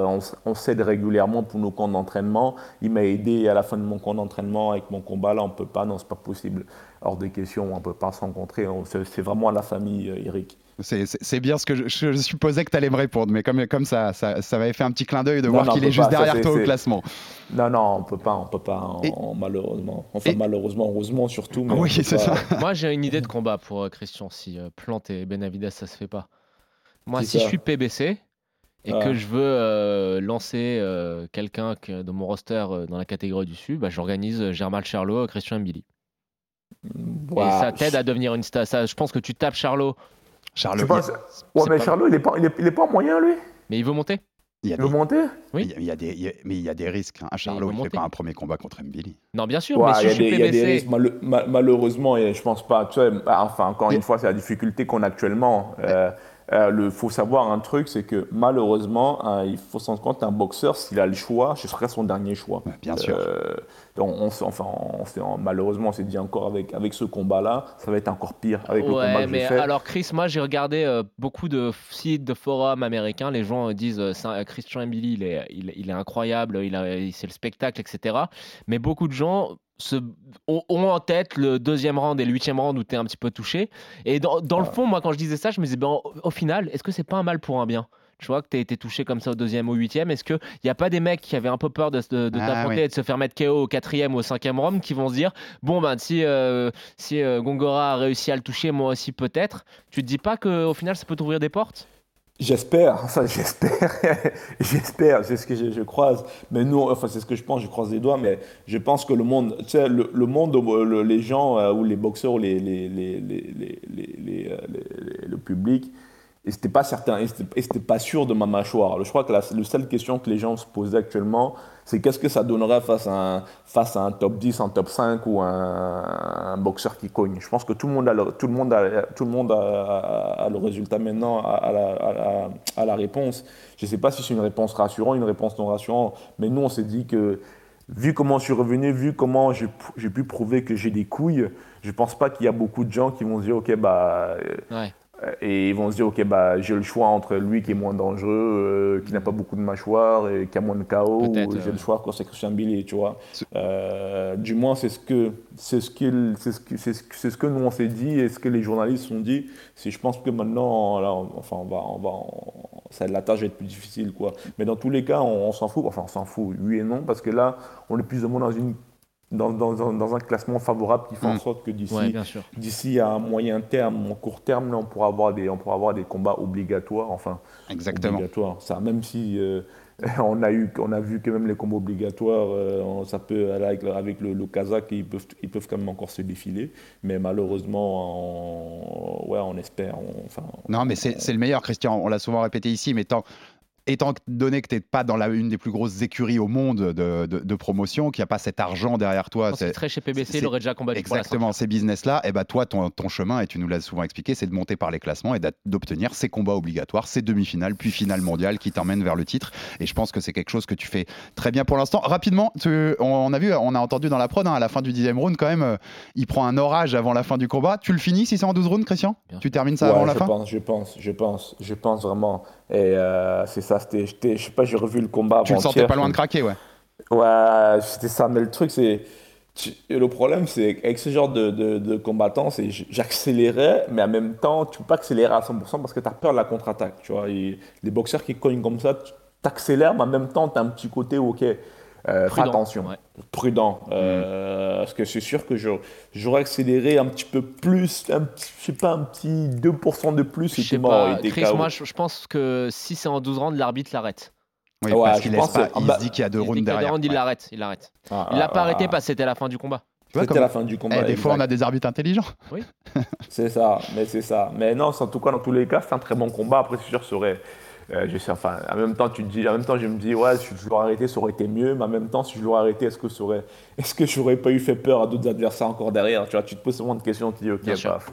on, s'aide régulièrement pour nos camps d'entraînement. Il m'a aidé à la fin de mon camp d'entraînement avec mon combat. Là, on peut pas, non, c'est pas possible. Hors de question, on peut pas se rencontrer. On- C'est vraiment la famille, Eric. C'est- bien ce que je, je supposais que tu allais me répondre, mais comme, comme ça, ça, ça m'avait fait un petit clin d'œil de Non, voir qu'il est juste pas, derrière toi au classement. Non, non, on peut pas, on peut pas, on- Et- on- malheureusement. Enfin, Et- malheureusement, heureusement surtout. Mais Oui, c'est ça. Moi, j'ai une idée de combat pour euh, Christian si euh, Plante et Benavides, ça se fait pas. Moi, si ça. je suis PBC et Ah. que je veux euh, lancer euh, quelqu'un que- de mon roster euh, dans la catégorie du dessus, bah, j'organise euh, Germal Charlot, Christian Billy. Et ça t'aide à devenir une star. Ça, je pense que tu tapes Charlot, Penses- Ouais, mais pas- Charlot, il est pas, il est, il est pas en moyen, lui mais il veut monter. il y a Il veut des, monter Oui. il y a- il y a des- il y a- mais il y a des risques. Hein. Charlot, il fait monter. pas un premier combat contre Mbili. Non, bien sûr, Ouais, mais si il y je a des- suis il y a des risques. Mal- ma- malheureusement, et je pense pas. Tu sais, bah, enfin, encore Il- une fois, c'est la difficulté qu'on a actuellement. Euh, euh, le faut savoir un truc, c'est que malheureusement, hein, il faut s'en rendre compte, un boxeur, s'il a le choix, ce serait son dernier choix. Ouais, bien sûr. Euh, on, enfin, on malheureusement, on s'est dit encore avec, avec ce combat-là, ça va être encore pire avec le combat que mais j'ai fait. alors Chris, moi j'ai regardé euh, beaucoup de sites, de forums américains. Les gens euh, disent euh, Christian Mbili, il est, il, il est incroyable, il a, il- c'est le spectacle, etc. Mais beaucoup de gens se, ont, en tête le deuxième round et le huitième round où tu es un petit peu touché. Et dans, dans le fond, moi quand je disais ça, je me disais, ben, au, au final, est-ce que c'est pas un mal pour un bien? Tu vois que tu as été touché comme ça au deuxième ou au huitième. Est-ce qu'il n'y a pas des mecs qui avaient un peu peur de, de, de Ah, t'affronter oui. et de se faire mettre KO au quatrième ou au cinquième round qui vont se dire bon, ben si, euh, si euh, Gongora a réussi à le toucher, moi aussi peut-être, tu te dis pas qu'au final ça peut t'ouvrir des portes? J'espère, enfin j'espère, j'espère, c'est ce que je, je croise. Mais nous, enfin c'est ce que je pense, je croise les doigts, mais je pense que le monde, tu sais, le, le monde, le- les gens euh, ou les boxeurs ou les, les, les, les, les, les- les, les- les- le public, et c'était pas certain, et c'était- pas sûr de ma mâchoire. Je crois que la, seule question que les gens se posaient actuellement, c'est qu'est-ce que ça donnerait face à, un, à top 10, un top 5 ou un, boxeur qui cogne? Je pense que tout le monde a le, résultat maintenant, a la, réponse. Je ne sais pas si c'est une réponse rassurante, une réponse non rassurante, mais nous, on s'est dit que, vu comment je suis revenu, vu comment j'ai pu prouver que j'ai des couilles, je pense pas qu'il y a beaucoup de gens qui vont se dire, ok, bah, euh. Euh, et ils vont se dire, ok, bah, j'ai le choix entre lui qui est moins dangereux, euh, qui n'a pas beaucoup de mâchoire et qui a moins de KO, ou j'ai euh, le choix quand c'est Christian Billy, tu vois. Euh, du moins, c'est ce que, c'est ce c'est ce que, c'est ce que, c'est ce que nous on s'est dit et ce que les journalistes ont dit. C'est, je pense que maintenant, là, on- enfin, on va, on va, on- ça, la tâche va être plus difficile, quoi. Mais dans tous les cas, on, on s'en fout. Enfin, on s'en fout, oui et non, parce que là, on est plus ou moins dans une dans, dans- dans- dans un classement favorable qui fait en Mm. sorte que d'ici Ouais, à un moyen terme, en court terme, là, on pourra avoir des, on pourra avoir des combats obligatoires. Enfin, Exactement. obligatoires. Ça, même si euh, on a eu, on a vu que même les combats obligatoires, euh, ça peut aller avec, avec le, le Kazakh, ils peuvent, ils peuvent quand même encore se défiler. Mais malheureusement, on, ouais, on espère. on- enfin, Non, mais c'est c'est le meilleur, Christian. On l'a souvent répété ici, mais tant. Étant donné que tu n'es pas dans la, une des plus grosses écuries au monde de, de- de promotion, qu'il n'y a pas cet argent derrière toi, Quand c'est très chez PBC, il aurait déjà combattu pour la Exactement, ces business-là, et bah toi, ton, ton chemin, et tu nous l'as souvent expliqué, c'est de monter par les classements et d'obtenir ces combats obligatoires, ces demi-finales, puis finale mondiale qui t'emmènent vers le titre. Et je pense que c'est quelque chose que tu fais très bien pour l'instant. Rapidement, tu- on, a vu, on a entendu dans la prod, hein, à la fin du dixième round, quand même, euh, il prend un orage avant la fin du combat. Tu le finis si c'est en 12 rounds, Christian? Tu termines ça Ouais, avant la je fin? pense, je pense, je pense, je pense vraiment. Et euh, c'est ça, c'était, je sais pas, j'ai revu le combat Tu le sentais pas loin de craquer, ouais. Ouais, c'était ça. Mais le truc, c'est. Le problème, c'est qu'avec ce genre de, de, de combattant, c'est j'accélérais, mais en même temps, tu peux pas accélérer à 100% parce que tu as peur de la contre-attaque. Tu vois, Et les boxeurs qui cognent comme ça, tu accélères, mais en même temps, tu as un petit côté, ok, euh, Prudent, attention, ouais. prudent. Euh, Parce que c'est sûr que je- j'aurais accéléré un petit peu plus, un petit, je sais pas, un petit 2% de plus, Je sais mort, pas, il était Chris, moi je, je pense que si c'est en 12 rounds, l'arbitre l'arrête. Oui, Ouais, parce qu'il laisse pas, que- il bah, se dit qu'il y a deux Il se dit rounds derrière. rounds, il Ouais. l'arrête, il l'arrête. Ah, Il l'a ah, pas arrêté ah. parce que c'était la fin du combat. C'était la fin du combat. Eh, des fois, on a des arbitres intelligents. C'est ça, mais c'est ça. Mais non, en tout cas, dans tous les cas, c'est un très bon combat. Après, c'est sûr, ça aurait. Euh, je sais, enfin, en même temps, tu te dis, en même temps, je me dis, ouais, si je l'aurais arrêté, ça aurait été mieux. Mais en même temps, si je l'aurais arrêté, est-ce que ça aurait, est-ce que j'aurais pas eu fait peur à d'autres adversaires encore derrière? Tu vois, tu te poses souvent de questions, tu te dis, ok, paf.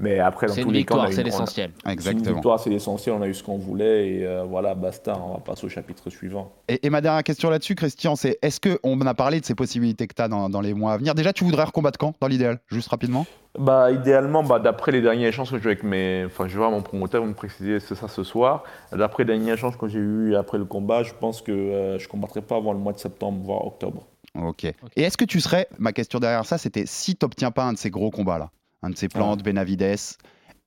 Mais après, dans C'est tous une les on victoire, c'est on l'essentiel. C'est une Exactement. victoire, c'est l'essentiel. On a eu ce qu'on voulait et euh, voilà, basta. On va passer au chapitre suivant. Et, et ma dernière question là-dessus, Christian, c'est est-ce qu'on a parlé de ces possibilités que tu as dans, dans les mois à venir? Déjà, tu voudrais recombattre quand, dans l'idéal? Juste rapidement Bah, idéalement, bah, d'après les derniers échanges que j'ai eu avec mes. Enfin, je vais voir mon promoteur, il va me préciser c'est ça ce soir. D'après les derniers échanges que j'ai eu après le combat, je pense que euh, je ne combattrai pas avant le mois de septembre, voire octobre. Ok. Et est-ce que tu serais, ma question derrière ça, c'était si tu n'obtiens pas un de ces gros combats-là, un de ces plantes, Benavides,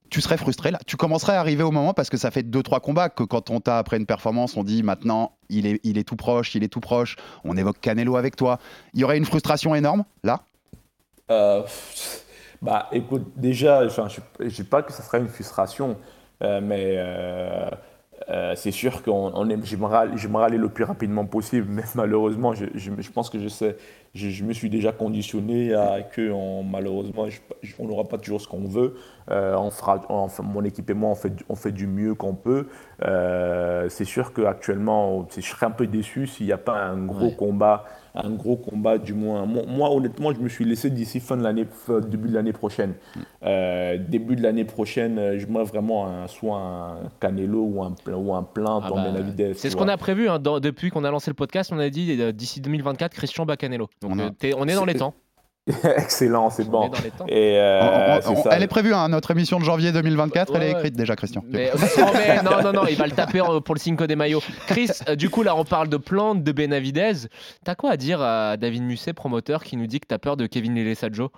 tu serais frustré là. Tu commencerais à arriver au moment parce que ça fait 2-3 combats que quand on t'a après une performance, on dit maintenant il est, il est tout proche, il est tout proche, on évoque Canelo avec toi. Il y aurait une frustration énorme là? Euh, bah, écoute, déjà, je ne dis pas que ça sera une frustration, euh, mais euh, c'est sûr que j'aimerais aller, j'aimerais aller le plus rapidement possible, mais malheureusement, je, je- je pense que je sais, je, je me suis déjà conditionné à que on- malheureusement, je- on n'aura pas toujours ce qu'on veut. Euh, on fera, on- mon équipe et moi, on fait, du- on fait du mieux qu'on peut. Euh, c'est sûr qu'actuellement, je serais un peu déçu s'il n'y a pas un gros Ouais. combat, un gros combat du moins. Moi, moi, honnêtement, je me suis laissé d'ici fin de l'année, début de l'année prochaine. Euh, début de l'année prochaine, je moi vraiment un, soit un Canelo ou un, ou un plein Ah bah. C'est ce qu'on vois. a prévu hein, dans- depuis qu'on a lancé le podcast. On a dit d'ici 2024, Christian Bacanelo. Donc On a- euh, on est dans les temps. Excellent, c'est On bon. Et euh, On- on- on-. Elle est prévue, hein, notre émission de janvier 2024, elle est écrite déjà, Christian. Mais, non, mais non, non, non, il va le taper euh, pour le Cinco de Mayo. Chris, euh, du coup, là, on parle de plantes, de Benavidez. T'as quoi à dire à David Musset, promoteur, qui nous dit que t'as peur de Kevin Lelesajo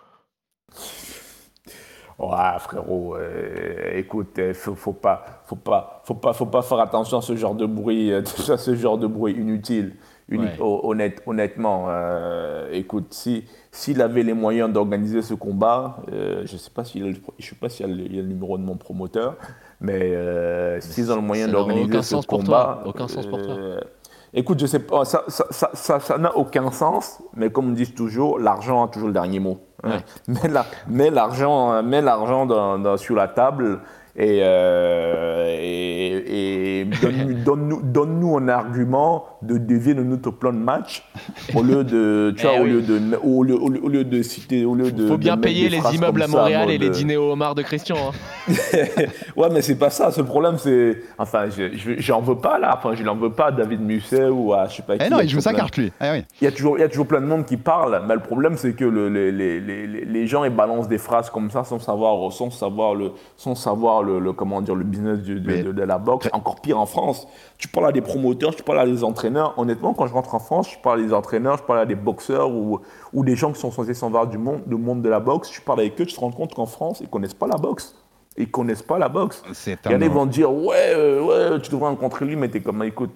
Ouais, frérot, euh, écoute, euh, faut, faut pas, faut pas, faut pas, faut pas faire attention à ce genre de bruit, euh, à ce genre de bruit inutile. Ouais. honnête- honnêtement, euh, écoute, si s'il avait les moyens d'organiser ce combat, euh, je sais pas s'il, le- je sais pas s'il y a le, il y a le numéro de mon promoteur, mais euh, s'ils ont le moyen d'organiser ce sens pour combat, toi, aucun sens pour toi. Écoute, je sais pas, ça, ça, ça, ça- ça n'a aucun sens, mais comme on dit toujours, l'argent a toujours le dernier mot. hein. Ouais. Mets la- mets l'argent, sur la table Et, euh, et, et donne-nous un argument de dévier de notre plan de match au lieu de, tu Eh vois, au oui. lieu de, au lieu, au lieu- au lieu de citer, au lieu de. Faut bien payer les immeubles à ça, Montréal et les dîners au homard de Christian. hein. ouais, mais c'est pas ça. Ce problème, c'est. Enfin, je- je- j'en veux pas là. Enfin, je n'en veux pas à David Musset ou à je sais pas qui. Eh non, il joue sa carte lui. Eh oui. Il y, a toujours, il y a toujours plein de monde qui parle, mais le problème, c'est que le- les, les- les- les- les gens, ils balancent des phrases comme ça sans savoir, sans savoir, le, sans savoir le, le- comment dire, le business de, Mais- de- de la boxe. Encore pire en France. Tu parles à des promoteurs, tu parles à des entraîneurs. Honnêtement, quand je rentre en France, je parle à des entraîneurs, je parle à des boxeurs ou, ou des gens qui sont censés s'en voir du monde, du monde de la boxe. Tu parles avec eux, tu te rends compte qu'en France, ils connaissent pas la boxe. Ils connaissent pas la boxe. Il y en a vont dire ouais, euh, ouais, tu devrais rencontrer lui, mais t'es comme écoute,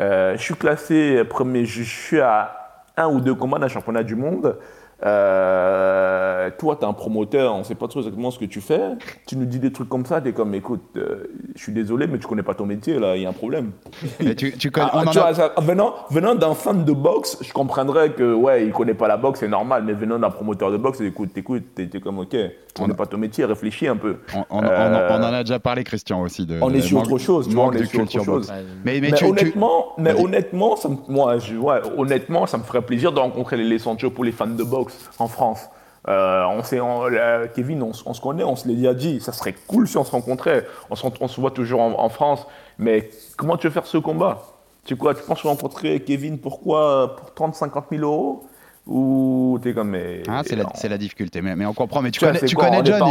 euh, je suis classé premier, je je suis à un ou deux combats d'un championnat du monde. Euh, toi, tu es un promoteur, on sait pas trop exactement ce que tu fais. Tu nous dis des trucs comme ça, tu es comme écoute, euh, je suis désolé, mais tu connais pas ton métier, là, il y a un problème. Et tu, tu connais, Ah, on en tu a- vois, ça- venant venant d'un fan de boxe, je comprendrais que ouais, il connaît pas la boxe, c'est normal, mais venant d'un promoteur de boxe, écoute, écoute, t'es comme ok, tu connais pas ton métier, réfléchis un peu. on, on- on- Euh, on en a déjà parlé, Christian aussi. De, on est sur autre chose, on est sur autre chose. Mais, mais Mais, tu- tu- honnêtement, mais honnêtement, ça me, moi, je, ouais, honnêtement, ça me ferait plaisir de rencontrer les, les Sancho pour les fans de boxe en France. Euh, on sait, on- euh, Kevin, on, se connaît, on se l'est déjà dit. Ça serait cool si on se rencontrait. On se, on voit toujours en, France. Mais comment tu veux faire ce combat? Tu quoi Tu penses rencontrer Kevin pourquoi Pour 30, 50 000 euros? Ou t'es comme. Mais, Ah, c'est la, difficulté, mais, mais on comprend. Mais tu connais, tu connais John.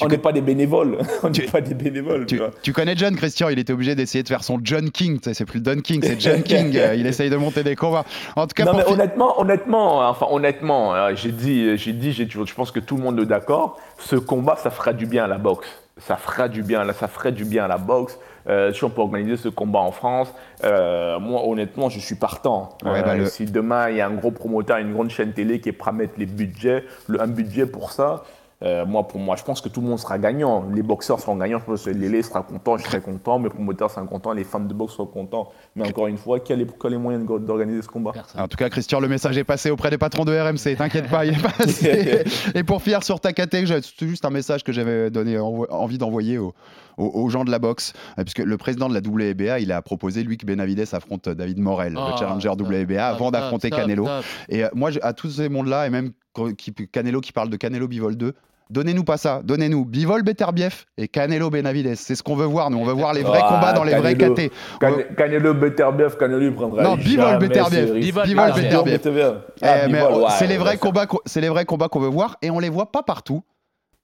on n'est- pas des bénévoles. on n'est pas des bénévoles. Tu, tu vois. tu connais John, Christian, il était obligé d'essayer de faire son John King. C'est plus Don King, c'est John King. Il essaye de monter des combats. En tout cas, non mais honnêtement, honnêtement, enfin honnêtement, euh, j'ai dit, j'ai dit, j'ai toujours- je pense que tout le monde est d'accord. Ce combat, ça fera du bien à la boxe. Ça fera du bien, là, ça ferait du bien à la boxe. Euh, si on peut organiser ce combat en France, euh, moi honnêtement, je suis partant. Ouais, Euh, bah, le- Si demain il y a un gros promoteur, une grande chaîne télé qui est prêt à mettre les budgets, le- un budget pour ça. euh, moi, pour moi, je pense que tout le monde sera gagnant. Les boxeurs seront gagnants. Je pense que Lélé sera content, je serai content, mes promoteurs seront contents, les fans de boxe seront contents. Mais encore une fois, quel est, quel est le moyen de- d'organiser ce combat? En tout cas, Christian, le message est passé auprès des patrons de RMC. T'inquiète pas, il est passé. Et pour finir sur ta caté, j'ai- c'est juste un message que j'avais donné envie d'envoyer aux, aux- aux gens de la boxe, euh, puisque le président de la WBA, il a proposé lui que Benavides affronte David Morel, Ah, le challenger top, WBA, avant d'affronter Canelo. Et euh, moi, à tous ces mondes-là, et même qui, Canelo qui parle de Canelo Bivol 2. Donnez-nous pas ça, donnez-nous Bivol Beterbiev et Canelo Benavides. C'est ce qu'on veut voir, nous. On veut voir les vrais Ah, combats dans les vrais Canelo. KT. Cane- Canelo Beterbiev, Canelo il prendra Non, Bivol Beterbiev. Bivol Bivol Beterbiev. Ah, Eh, ouais, c'est les vrais combats, qu'on- c'est les vrais combats qu'on veut voir et on les voit pas partout,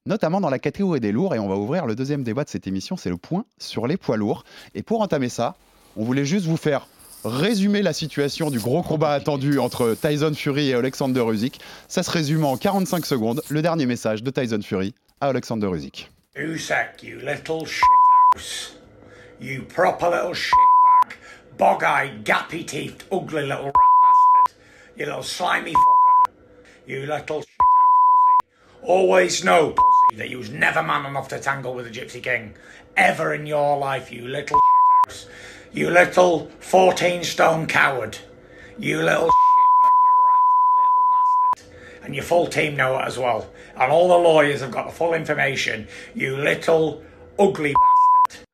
notamment dans la catégorie des lourds. Et on va ouvrir le deuxième débat de cette émission, c'est le point sur les poids lourds. Et pour entamer ça, on voulait juste vous faire résumer la situation du gros combat attendu entre Tyson Fury et Alexander Usyk. Ça se résume en 45 secondes. Le dernier message de Tyson Fury à Alexander Usyk. Usac, you little shithouse. You proper little shitbag. Bog-eyed, gappy-teethed, ugly little rat bastard. You little slimy fucker. You little shithouse pussy. Always know, pussy, that you was never man enough to tangle with a Gypsy King. Ever in your life, you little shithouse. You little 14-stone coward. You little shitbag, you rat little bastard. And your full team know it as well. And all the lawyers have got the full information. You little ugly bastard.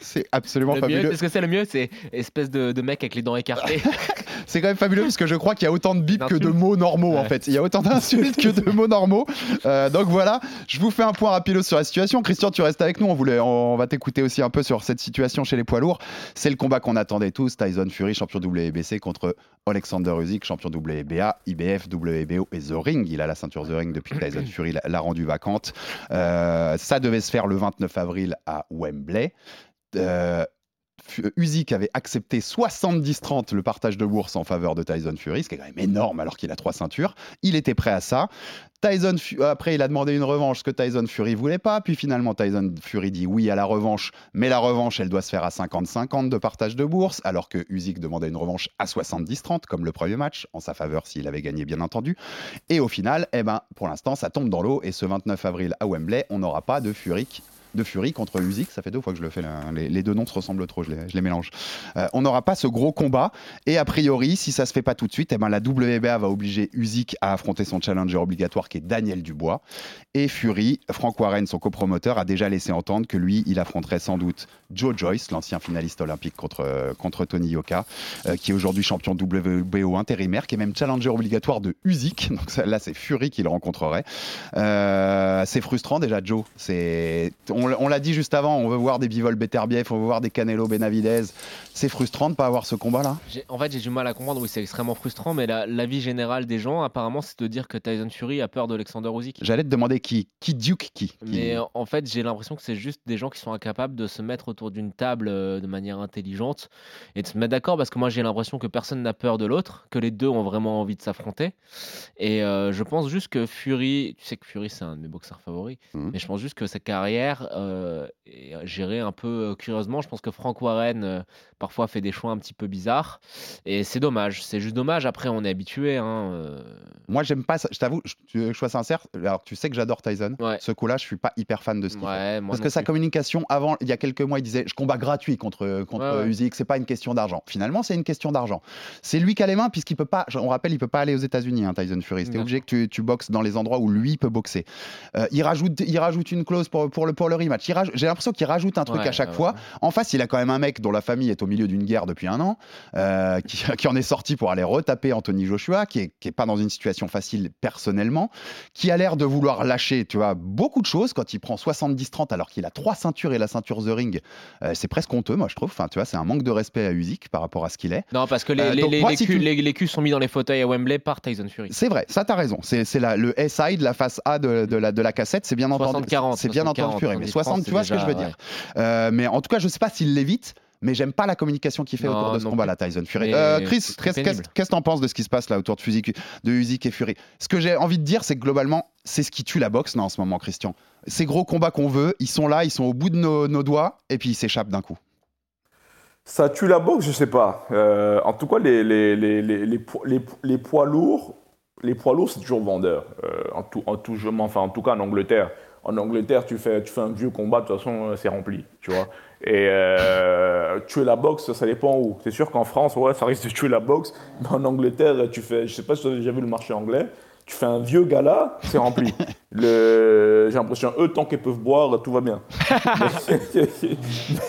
C'est absolument Le mieux, fabuleux. parce que c'est le mieux, c'est espèce de, de mec avec les dents écartées. C'est quand même fabuleux parce que je crois qu'il y a autant de bips que de mots normaux en fait. Il y a autant d'insultes que de mots normaux. Euh, donc voilà, je vous fais un point rapide sur la situation. Christian, tu restes avec nous. On, voulait, on va t'écouter aussi un peu sur cette situation chez les poids lourds. C'est le combat qu'on attendait tous. Tyson Fury, champion WBC contre Alexander Usyk, champion WBA, IBF, WBO et The Ring. Il a la ceinture The Ring depuis que Tyson Fury l'a- rendue vacante. Euh, ça devait se faire le 29 avril à Wembley. Euh, Usyk avait accepté 70-30 le partage de bourse en faveur de Tyson Fury, ce qui est quand même énorme alors qu'il a trois ceintures. Il était prêt à ça. Tyson Fu- après, il a demandé une revanche, ce que Tyson Fury voulait pas. Puis finalement, Tyson Fury dit oui à la revanche, mais la revanche, elle doit se faire à 50-50 de partage de bourse, alors que Usyk demandait une revanche à 70-30 comme le premier match, en sa faveur s'il avait gagné, bien entendu. Et au final, eh ben, pour l'instant, ça tombe dans l'eau. Et ce 29 avril à Wembley, on n'aura pas de Fury de Fury contre Usyk. Ça fait deux fois que je le fais. là. Les, deux noms se ressemblent trop, je les, mélange. Euh, on n'aura pas ce gros combat. Et a priori, si ça se fait pas tout de suite, eh ben, la WBA va obliger Usyk à affronter son challenger obligatoire qui est Daniel Dubois. Et Fury, Frank Warren, son copromoteur, a déjà laissé entendre que lui, il affronterait sans doute Joe Joyce, l'ancien finaliste olympique contre, contre Tony Yoka, euh, qui est aujourd'hui champion WBO intérimaire, qui est même challenger obligatoire de Usyk. Donc là, c'est Fury qui le rencontrerait. Euh, c'est frustrant déjà, Joe. On, on l'a dit juste avant, on veut voir des Bivol Beterbiev, on veut voir des Canelo Benavidez. C'est frustrant de pas avoir ce combat-là. En fait, j'ai du mal à comprendre. Oui, c'est extrêmement frustrant, mais la- l'avis général des gens, apparemment, c'est de dire que Tyson Fury a peur d'Alexander Usyk. J'allais te demander qui, qui Duke qui. qui- Mais euh, en fait, j'ai l'impression que c'est juste des gens qui sont incapables de se mettre autour d'une table euh, de manière intelligente et de se mettre d'accord parce que moi j'ai l'impression que personne n'a peur de l'autre, que les deux ont vraiment envie de s'affronter. Et euh, je pense juste que Fury, tu sais que Fury c'est un de mes boxeurs favoris, Mhm. mais je pense juste que sa carrière euh, est gérée un peu euh, curieusement. Je pense que Frank Warren euh, parfois fait des choix un petit peu bizarres et c'est dommage. C'est juste dommage. Après, on est habitué. Hein, euh, Moi, j'aime pas ça. Je t'avoue, je, tu veux que je sois sincère. Alors, tu sais que j'adore Tyson. Ouais. Ce coup-là, je suis pas hyper fan de ce qu'il ouais, Parce que sa communication, avant, il y a quelques mois, il disait Je combat gratuit contre, contre Ouais. Usyk, c'est pas une question d'argent. Finalement, c'est une question d'argent. C'est lui qui a les mains, puisqu'il peut pas, on rappelle, il peut pas aller aux États-Unis, hein, Tyson Fury. C'était Bien obligé que tu, tu boxes dans les endroits où lui peut boxer. Euh, il, rajoute, il rajoute une clause pour, pour, le, pour le rematch. J'ai l'impression qu'il rajoute un truc Ouais, à chaque ouais, fois. En face, il a quand même un mec dont la famille est au milieu d'une guerre depuis un an, euh, qui, qui en est sorti pour aller retaper Anthony Joshua, qui est, qui est pas dans une situation facile personnellement, qui a l'air de vouloir lâcher, tu vois, beaucoup de choses quand il prend 70-30 alors qu'il a trois ceintures et la ceinture The Ring. Euh, c'est presque honteux, moi, je trouve. Enfin, tu vois, c'est un manque de respect à Usyk par rapport à ce qu'il est. Non, parce que les, Euh, les, donc les, moi, les si culs, tu- les- les culs sont mis dans les fauteuils à Wembley par Tyson Fury. C'est vrai, ça t'as raison. C'est le S-side, la face A de, de la, de la cassette, c'est bien entendu. 60-40, C'est bien entendu 60-40, Fury. Mais 60, tu vois ce que je veux dire. Euh, mais en tout cas, je sais pas s'il l'évite. Mais j'aime pas la communication qu'il fait Non, autour de ce non combat-là, Tyson Fury. Euh, Chris, qu'est-ce que t'en penses de ce qui se passe là autour de, Usyk, de Usyk et Fury? Ce que j'ai envie de dire, c'est que globalement, c'est ce qui tue la boxe là, en ce moment, Christian. Ces gros combats qu'on veut, ils sont là, ils sont au bout de nos, nos doigts, et puis ils s'échappent d'un coup. Ça tue la boxe, je sais pas. Euh, en tout cas, les, les, les, les, les, po- les- les poids lourds, les poids lourds, c'est toujours vendeur. Euh, en, tout, en, tout, enfin, en tout cas, en Angleterre. En Angleterre, tu fais, tu fais un vieux combat, de toute façon, euh, c'est rempli, tu vois. Et euh, tuer la boxe, ça dépend où. C'est sûr qu'en France, ouais, ça risque de tuer la boxe. Mais en Angleterre, tu fais, je sais pas si tu as déjà vu le marché anglais, tu fais un vieux gala, c'est rempli. Le- J'ai l'impression, eux, tant qu'ils peuvent boire, tout va bien.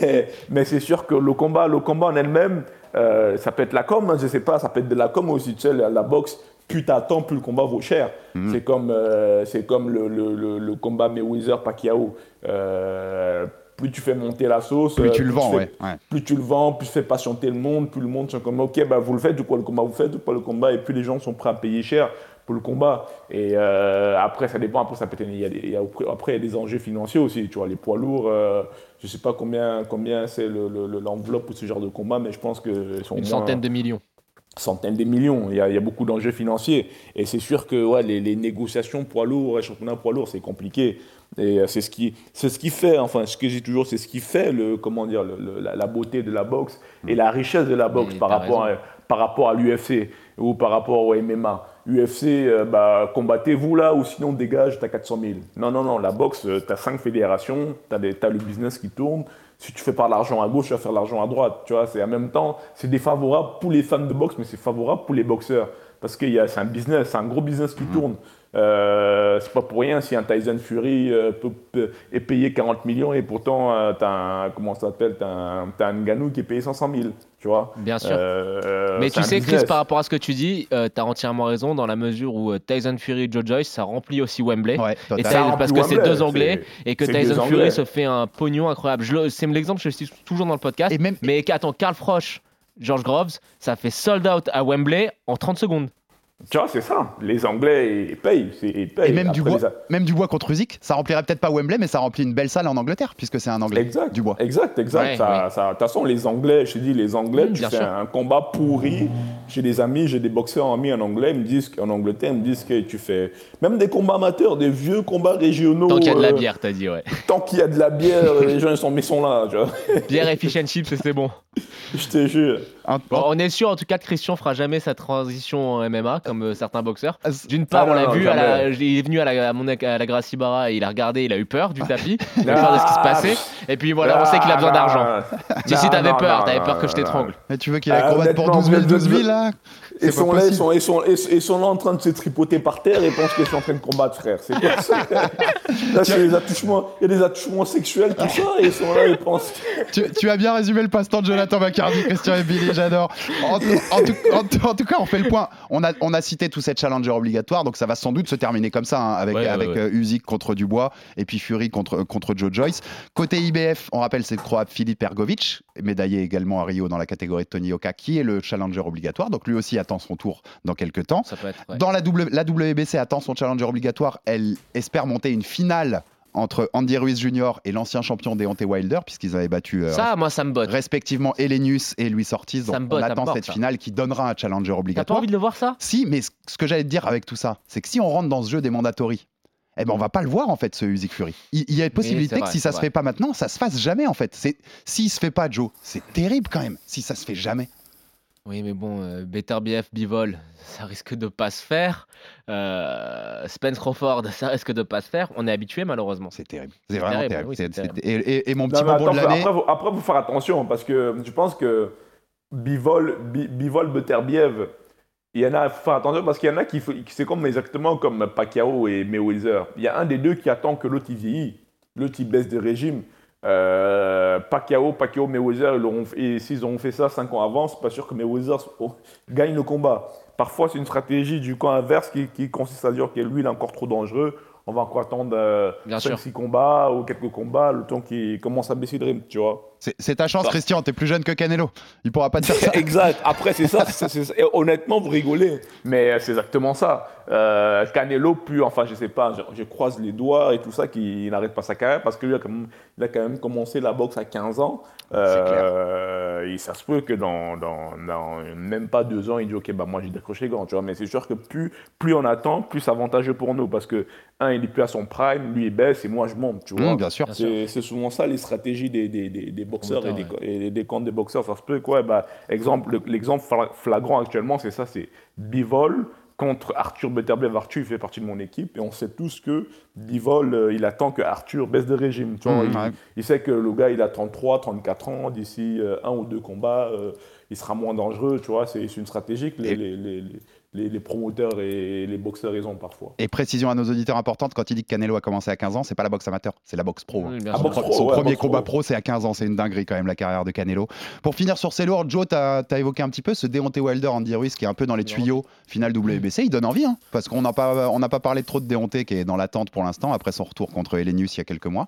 mais mais c'est sûr que le combat, le combat en elle-même, euh, ça peut être la com, hein, je sais pas, ça peut être de la com aussi. Tu sais, la, la boxe, plus t'attends, plus le combat vaut cher. C'est comme, euh, c'est comme le, le, le, le combat Mayweather-Pacquiao. Euh, plus tu fais monter la sauce, Plus euh, tu le vends, fais- ouais. ouais. plus tu le vends, plus tu fais patienter le monde, plus le monde sont comme ok, bah, vous le faites ou quoi le combat, vous faites ou pas le combat, et puis les gens sont prêts à payer cher pour le combat. Et euh, après, ça dépend, après, ça peut être, il y a des- il y a- après, il y a des enjeux financiers aussi, tu vois, les poids lourds, euh, je sais pas combien, combien c'est le- le- le- l'enveloppe pour ce genre de combat, mais je pense que sont Une moins- centaine de millions. Centaines de millions. Il y a, il y a beaucoup d'enjeux financiers. Et c'est sûr que ouais, les, les négociations poids lourds et championnat poids lourd, c'est compliqué. Et euh, c'est ce qui, c'est ce qui fait, enfin, ce que j'ai toujours, c'est ce qui fait le, comment dire, le- le- la, la beauté de la boxe et la richesse de la boxe par rapport, à, par rapport à l'UFC ou par rapport au MMA. UFC, euh, bah, combattez-vous là ou sinon dégage, t'as 400 000. Non, non, non, la boxe, euh, t'as cinq fédérations, t'as, des, t'as le business qui tourne. Si tu fais pas l'argent à gauche, tu vas faire l'argent à droite. Tu vois, c'est en même temps, c'est défavorable pour les fans de boxe, mais c'est favorable pour les boxeurs. Parce que y a- c'est un business, c'est un gros business qui tourne. Euh, c'est pas pour rien si un Tyson Fury euh, peut, peut- est payé 40 millions et pourtant euh, t'as un, comment ça s'appelle, t'as un, t'as un Ngannou qui est payé 500 000, tu vois. Bien sûr. Euh, Mais tu sais, Chris, par rapport à ce que tu dis, tu as entièrement raison dans la mesure où euh, Tyson Fury et Joe Joyce, ça remplit aussi Wembley. Ouais, Et parce que c'est deux Anglais c'est- et que Tyson Fury Anglais. se fait un pognon incroyable. Je le- C'est l'exemple que je cite toujours dans le podcast. Et même, Mais attends, Carl Froch, George Groves, ça fait sold out à Wembley en 30 secondes. Tu vois, c'est ça. Les Anglais, ils payent. c'est- Ils payent. et même, Après, Dubois, les même Dubois contre Usyk, ça remplirait peut-être pas Wembley, mais ça remplit une belle salle en Angleterre, puisque c'est un Anglais. Exact. Dubois. Exact, exact. Ouais, ça, ouais. ça- de toute façon, les Anglais, je te dis, les Anglais, Mm, tu fais sûr. un combat pourri. J'ai des amis, j'ai des boxeurs amis en anglais, ils me disent qu'en Angleterre, ils me disent que tu fais même des combats amateurs, des vieux combats régionaux. Tant qu'il y a de la euh, bière, t'as dit, ouais. Tant qu'il y a de la bière, les gens ils sont, ils sont là. Tu vois. Bière et fish and chips, et c'est bon. Je te jure. Bon, on est sûr en tout cas que Christian fera jamais sa transition en MMA comme euh, certains boxeurs. D'une Ah part, on non, l'a vu, à la- jamais. il est venu à la, à mon, à la Gracie Barra et il a regardé, il a eu peur du tapis, il a eu peur de ce qui se passait. Et puis voilà, on sait qu'il a besoin d'argent. Si, si, t'avais peur, non, t'avais non, peur que je t'étrangle. tu veux qu'il Ah, aille combattre pour honnêtement, 12 000, vous êtes- 12 000 là? C'est Ils sont, là, ils, possible. sont, ils, sont, ils, ils sont là en train de se tripoter par terre et pensent qu'ils sont en train de combattre, frère. C'est quoi ça Là, c'est des attouchements, il y a des attouchements sexuels, tout ça, et ils sont là, ils pensent. tu, tu as bien résumé le passe-temps de Jonathan Bacardi, Christian et Billy, j'adore. En, tout- en tout, en tout- en tout cas, on fait le point. On a, on a cité tous ces challengers obligatoires, donc ça va sans doute se terminer comme ça, hein, avec, Ouais, ouais, avec ouais. euh, Usyk contre Dubois et puis Fury contre, contre Joe Joyce. Côté IBF, on rappelle, c'est le Croate Filip Ergovic, médaillé également à Rio dans la catégorie de Tony Oka, qui est le challenger obligatoire, donc lui aussi attend son tour dans quelques temps. Ça peut être. ouais. Dans la, W- la WBC attend son challenger obligatoire. Elle espère monter une finale entre Andy Ruiz Jr. et l'ancien champion Deontay Wilder, puisqu'ils avaient battu euh, Ça, moi, ça me botte. respectivement Elenius et Luis Ortiz. Donc Ça me on botte, ça me attend cette ça. finale qui donnera un challenger T'as pas obligatoire. envie de le voir ça? Si, mais ce ce que j'allais te dire avec tout ça, c'est que si on rentre dans ce jeu des mandatories, eh ben on va pas le voir en fait ce Usyk Fury. Il, il y a une possibilité que si ça se vrai. fait pas maintenant, ça se fasse jamais en fait. C'est s'il se fait pas Joe, c'est terrible quand même. Si ça se fait jamais. Oui, mais bon, euh, Beterbiev, Bivol, ça risque de pas se faire. Euh, Spence Crawford, ça risque de pas se faire. On est habitué malheureusement. C'est terrible. C'est vraiment terrible, terrible. oui, terrible. et, et- et mon Non, petit attends, de l'année. après, après, faut faire attention parce que je pense que Bivol, Bi- Bivol Beterbiev, il y en a, faut faire attention parce qu'il y en a qui, c'est comme exactement comme Pacquiao et Mayweather. Il y a un des deux qui attend que l'autre il vieillit, l'autre il baisse de régime. Euh, Pacquiao, Pacquiao, Mayweather, et s'ils ont fait ça 5 ans avant, c'est pas sûr que Mayweather gagne le combat. Parfois, c'est une stratégie du camp inverse qui, qui consiste à dire que lui, il est encore trop dangereux. On va encore attendre Bien sûr. 5-6 combats ou quelques combats, le temps qu'il commence à baisser de rythme, tu vois. C'est ta chance, Bah. Christian. T'es plus jeune que Canelo. Il pourra pas te faire ça. exact. Après, c'est ça. honnêtement, vous rigolez. Mais c'est exactement ça. Euh, Canelo, plus, enfin, je sais pas, je, je croise les doigts et tout ça, qu'il n'arrête pas sa carrière parce que lui, il a quand même, il a quand même commencé la boxe à 15 ans. Euh, et ça se peut que dans, dans, dans même pas deux ans, il dit Ok, bah moi j'ai décroché grand, tu vois. Mais c'est sûr que plus, plus on attend, plus c'est avantageux pour nous parce que, un, il est plus à son prime, lui il baisse et moi je monte, tu vois. Mmh, bien sûr. C'est c'est souvent ça les stratégies des, des, des, des boxeurs et des, et des comptes des boxeurs. Ça se peut quoi bah, exemple, le- L'exemple fla- flagrant actuellement, c'est ça c'est Bivol contre Arthur Beterbiev. Arthur, il fait partie de mon équipe et on sait tous que Bivol, euh, il attend que Arthur baisse de régime. Tu vois, Mmh, il, ouais. il sait que le gars, il a 33, 34 ans. D'ici euh, un ou deux combats, euh, il sera moins dangereux. Tu vois, c'est une stratégie que les, Et- les, les, les- les promoteurs et les boxeurs, ils ont parfois. Et précision à nos auditeurs importante, quand il dit que Canelo a commencé à 15 ans, c'est pas la boxe amateur, c'est la boxe pro. hein. Oui, Ah, boxe Son, pro, son ouais, premier boxe combat pro. pro, c'est à 15 ans. C'est une dinguerie quand même la carrière de Canelo. Pour finir sur ces lourds, Joe, tu as, évoqué un petit peu ce Deontay Wilder, Andy Ruiz, qui est un peu dans les tuyaux finale WBC. Il donne envie, hein, parce qu'on n'a pas, on n'a pas parlé trop de Deontay qui est dans l'attente pour l'instant après son retour contre Elenius il y a quelques mois.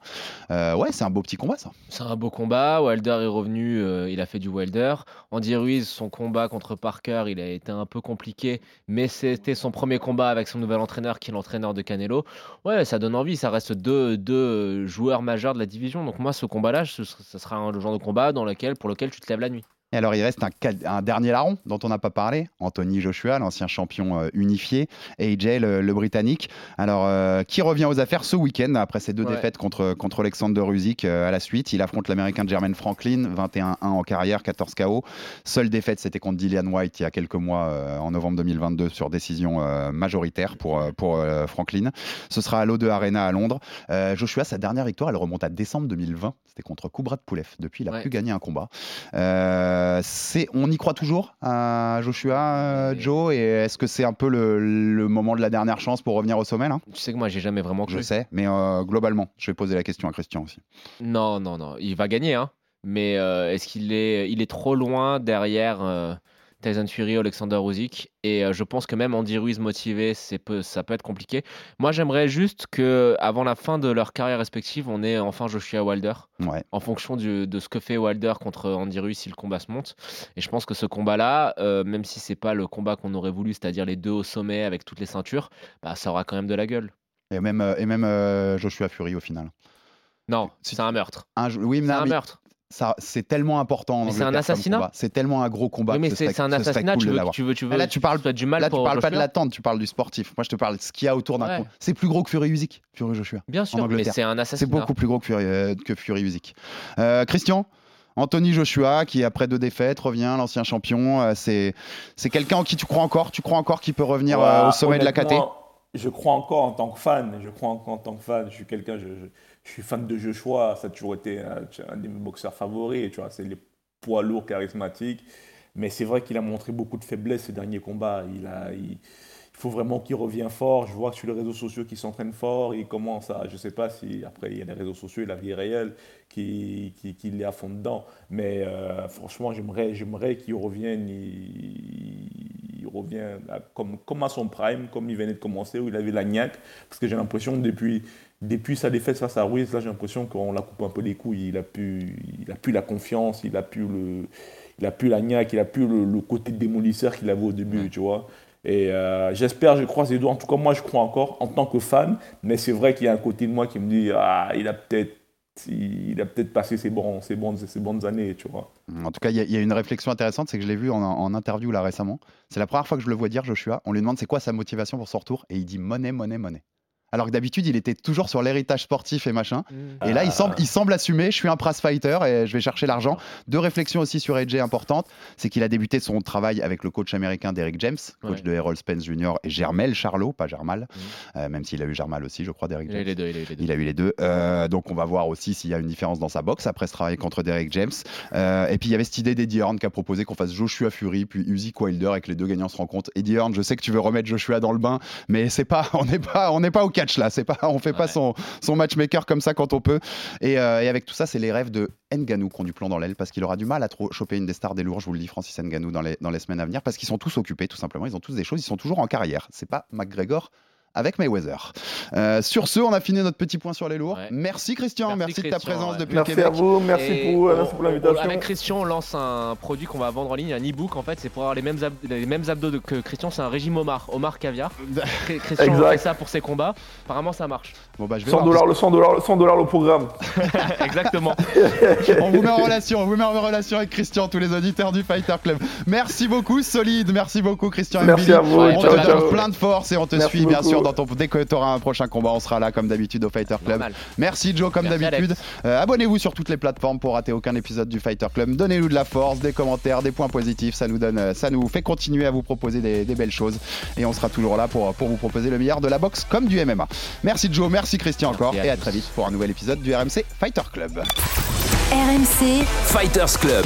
Euh, ouais, c'est un beau petit combat ça. C'est un beau combat. Wilder est revenu, euh, il a fait du Wilder. Andy Ruiz, son combat contre Parker, il a été un peu compliqué, mais c'était son premier combat avec son nouvel entraîneur qui est l'entraîneur de Canelo. Ouais, ça donne envie. Ça reste deux, deux joueurs majeurs de la division. Donc moi, ce combat-là, ce, sera- un- le genre de combat dans lequel, pour lequel tu te lèves la nuit. Et alors, il reste un, dernier larron dont on n'a pas parlé, Anthony Joshua, l'ancien champion euh, unifié, et AJ, le, le Britannique, alors euh, qui revient aux affaires ce week-end après ses deux Ouais. défaites contre, contre Alexander Usyk euh, à la suite? Il affronte l'Américain Jermaine Franklin, 21-1 en carrière, 14 KO. Seule défaite, c'était contre Dillian White il y a quelques mois, euh, en novembre 2022, sur décision majoritaire pour, pour Franklin. Ce sera à l'O2 Arena à Londres. Joshua, sa dernière victoire, elle remonte à décembre 2020. C'était contre Kubrat Pulev. Depuis, il n'a Ouais. plus gagné un combat. Euh, c'est, on y croit toujours à Joshua, euh, Et- Joe, et est-ce que c'est un peu le, le moment de la dernière chance pour revenir au sommet là? Tu sais que moi, j'ai jamais vraiment Je cru. sais, mais euh, globalement, je vais poser la question à Christian aussi. Non, non, non. Il va gagner, hein. Mais euh, est-ce qu'il est, il est trop loin derrière euh, Tyson Fury, Alexander Usyk Et euh, je pense que même Andy Ruiz motivé, peu, ça peut être compliqué. Moi, j'aimerais juste que, avant la fin de leur carrière respective, on ait enfin Joshua Wilder, Ouais. en fonction du- de ce que fait Wilder contre Andy Ruiz si le combat se monte. Et je pense que ce combat-là, euh, même si c'est pas le combat qu'on aurait voulu, c'est-à-dire les deux au sommet avec toutes les ceintures, bah, ça aura quand même de la gueule. Et même, euh, et même euh, Joshua Fury au final. Non, c'est un meurtre. Un, oui, mais C'est non, un mais meurtre. Ça, c'est tellement important. c'est un assassinat. C'est tellement un gros combat. Oui, mais ce c'est c'est un assassinat. cool tu, veux, tu veux, tu veux, là, tu parles, du mal là, tu pour parles pas de l'attente, tu parles du sportif. Moi, je te parle de ce qu'il y a autour d'un Ouais. combat. C'est plus gros que Fury Usyk, Fury Joshua. Bien sûr, mais c'est un C'est assassinat. beaucoup plus gros que Fury, euh, que Fury Usyk. Euh, Christian, Anthony Joshua, qui après deux défaites revient, l'ancien champion. euh, c'est c'est quelqu'un en qui tu crois encore Tu crois encore qu'il peut revenir euh, Ouais, au sommet de la KT Je crois encore en tant que fan. Je crois encore en tant que fan. Je suis quelqu'un, je, je- je suis fan de Joshua. Ça a toujours été un, un de mes boxeurs favoris. Tu vois, c'est les poids lourds charismatiques. Mais c'est vrai qu'il a montré beaucoup de faiblesses ces derniers combats. Il a, il, faut vraiment qu'il revienne fort. Je vois que sur les réseaux sociaux qu'il s'entraîne fort. Il commence à, je sais pas si après il y a les réseaux sociaux et la vie réelle qui, qui, qui est à fond dedans. Mais euh, franchement, j'aimerais, j'aimerais qu'il revienne. Il, il revient comme, comme à son prime, comme il venait de commencer, où il avait la niaque. Parce que j'ai l'impression, depuis, depuis sa défaite face à Ruiz, là, j'ai l'impression qu'on la coupe un peu les couilles. Il a plus, il a plus la confiance, il a plus le, il a plus la niaque, il a plus le, le côté démolisseur qu'il avait au début, tu vois. Et euh, j'espère, je croise les doigts. En tout cas, moi, je crois encore en tant que fan. Mais c'est vrai qu'il y a un côté de moi qui me dit, ah, il a peut-être, il a peut-être passé ses, bons, ses, bonnes, ses bonnes années, tu vois. En tout cas, il y, a- il y a une réflexion intéressante, c'est que je l'ai vu en, en interview là récemment. C'est la première fois que je le vois dire, Joshua. On lui demande c'est quoi sa motivation pour son retour? Et il dit monnaie, monnaie, monnaie. Alors que d'habitude, il était toujours sur l'héritage sportif et machin. Et là, il semble, il semble assumer je suis un prize fighter et je vais chercher l'argent. Deux réflexions aussi sur AJ importantes c'est qu'il a débuté son travail avec le coach américain d'Eric James, coach Ouais. de Errol Spence Jr. et Germel Charlot, pas Germal, euh, même s'il a eu Germal aussi, je crois, d'Eric Il a James. eu les deux, il a eu les deux. Il a eu les deux. Euh, donc on va voir aussi s'il y a une différence dans sa boxe après ce travail contre Derek James. Euh, et puis il y avait cette idée d'Eddie Hearn qui a proposé qu'on fasse Joshua Fury puis Usyk Wilder et que les deux gagnants se rencontrent. Eddie Hearn, je sais que tu veux remettre Joshua dans le bain, mais c'est pas, on n'est pas, on n'est pas au catch là. C'est pas, on fait pas son, son matchmaker comme ça quand on peut. Et, euh, et avec tout ça, c'est les rêves de Nganou qui ont du plomb dans l'aile parce qu'il aura du mal à trop choper une des stars des lourds. Je vous le dis, Francis Nganou dans les, dans les semaines à venir parce qu'ils sont tous occupés tout simplement. Ils ont tous des choses. Ils sont toujours en carrière. C'est pas McGregor avec Mayweather. Euh, sur ce, on a fini notre petit point sur les lourds. Merci Christian, merci, de ta présence ouais. depuis Merci le Québec. à vous, merci Et pour, on- merci pour on- l'invitation. Avec Christian, on lance un produit qu'on va vendre en ligne, un e-book en fait, c'est pour avoir les mêmes, ab- les mêmes abdos de- que Christian, c'est un régime Omar, Omar caviar. Chr- Christian Exact. fait ça pour ses combats, apparemment ça marche. Bon bah je vais 100 voir, dollars, le 100 dollars, 100 dollars le programme. Exactement. on vous met en relation, on vous met en relation avec Christian, tous les auditeurs du Fighter Club. Merci beaucoup, solide, merci beaucoup Christian. Merci Mbili. à vous, On ciao, te ciao. donne plein de force et on te Merci suit bien sûr dans ton dès que tu auras un prochain combat, on sera là comme d'habitude au Fighter Club. Normal. Merci Joe comme d'habitude. Euh, Abonnez-vous sur toutes les plateformes pour rater aucun épisode du Fighter Club. Donnez-nous de la force, des commentaires, des points positifs, ça nous donne, euh, ça nous fait continuer à vous proposer des, des belles choses et on sera toujours là pour, pour vous proposer le meilleur de la boxe comme du MMA. Merci Joe, merci Christian encore Merci à et à tous. très vite pour un nouvel épisode du RMC Fighter Club. RMC, Fighters Club.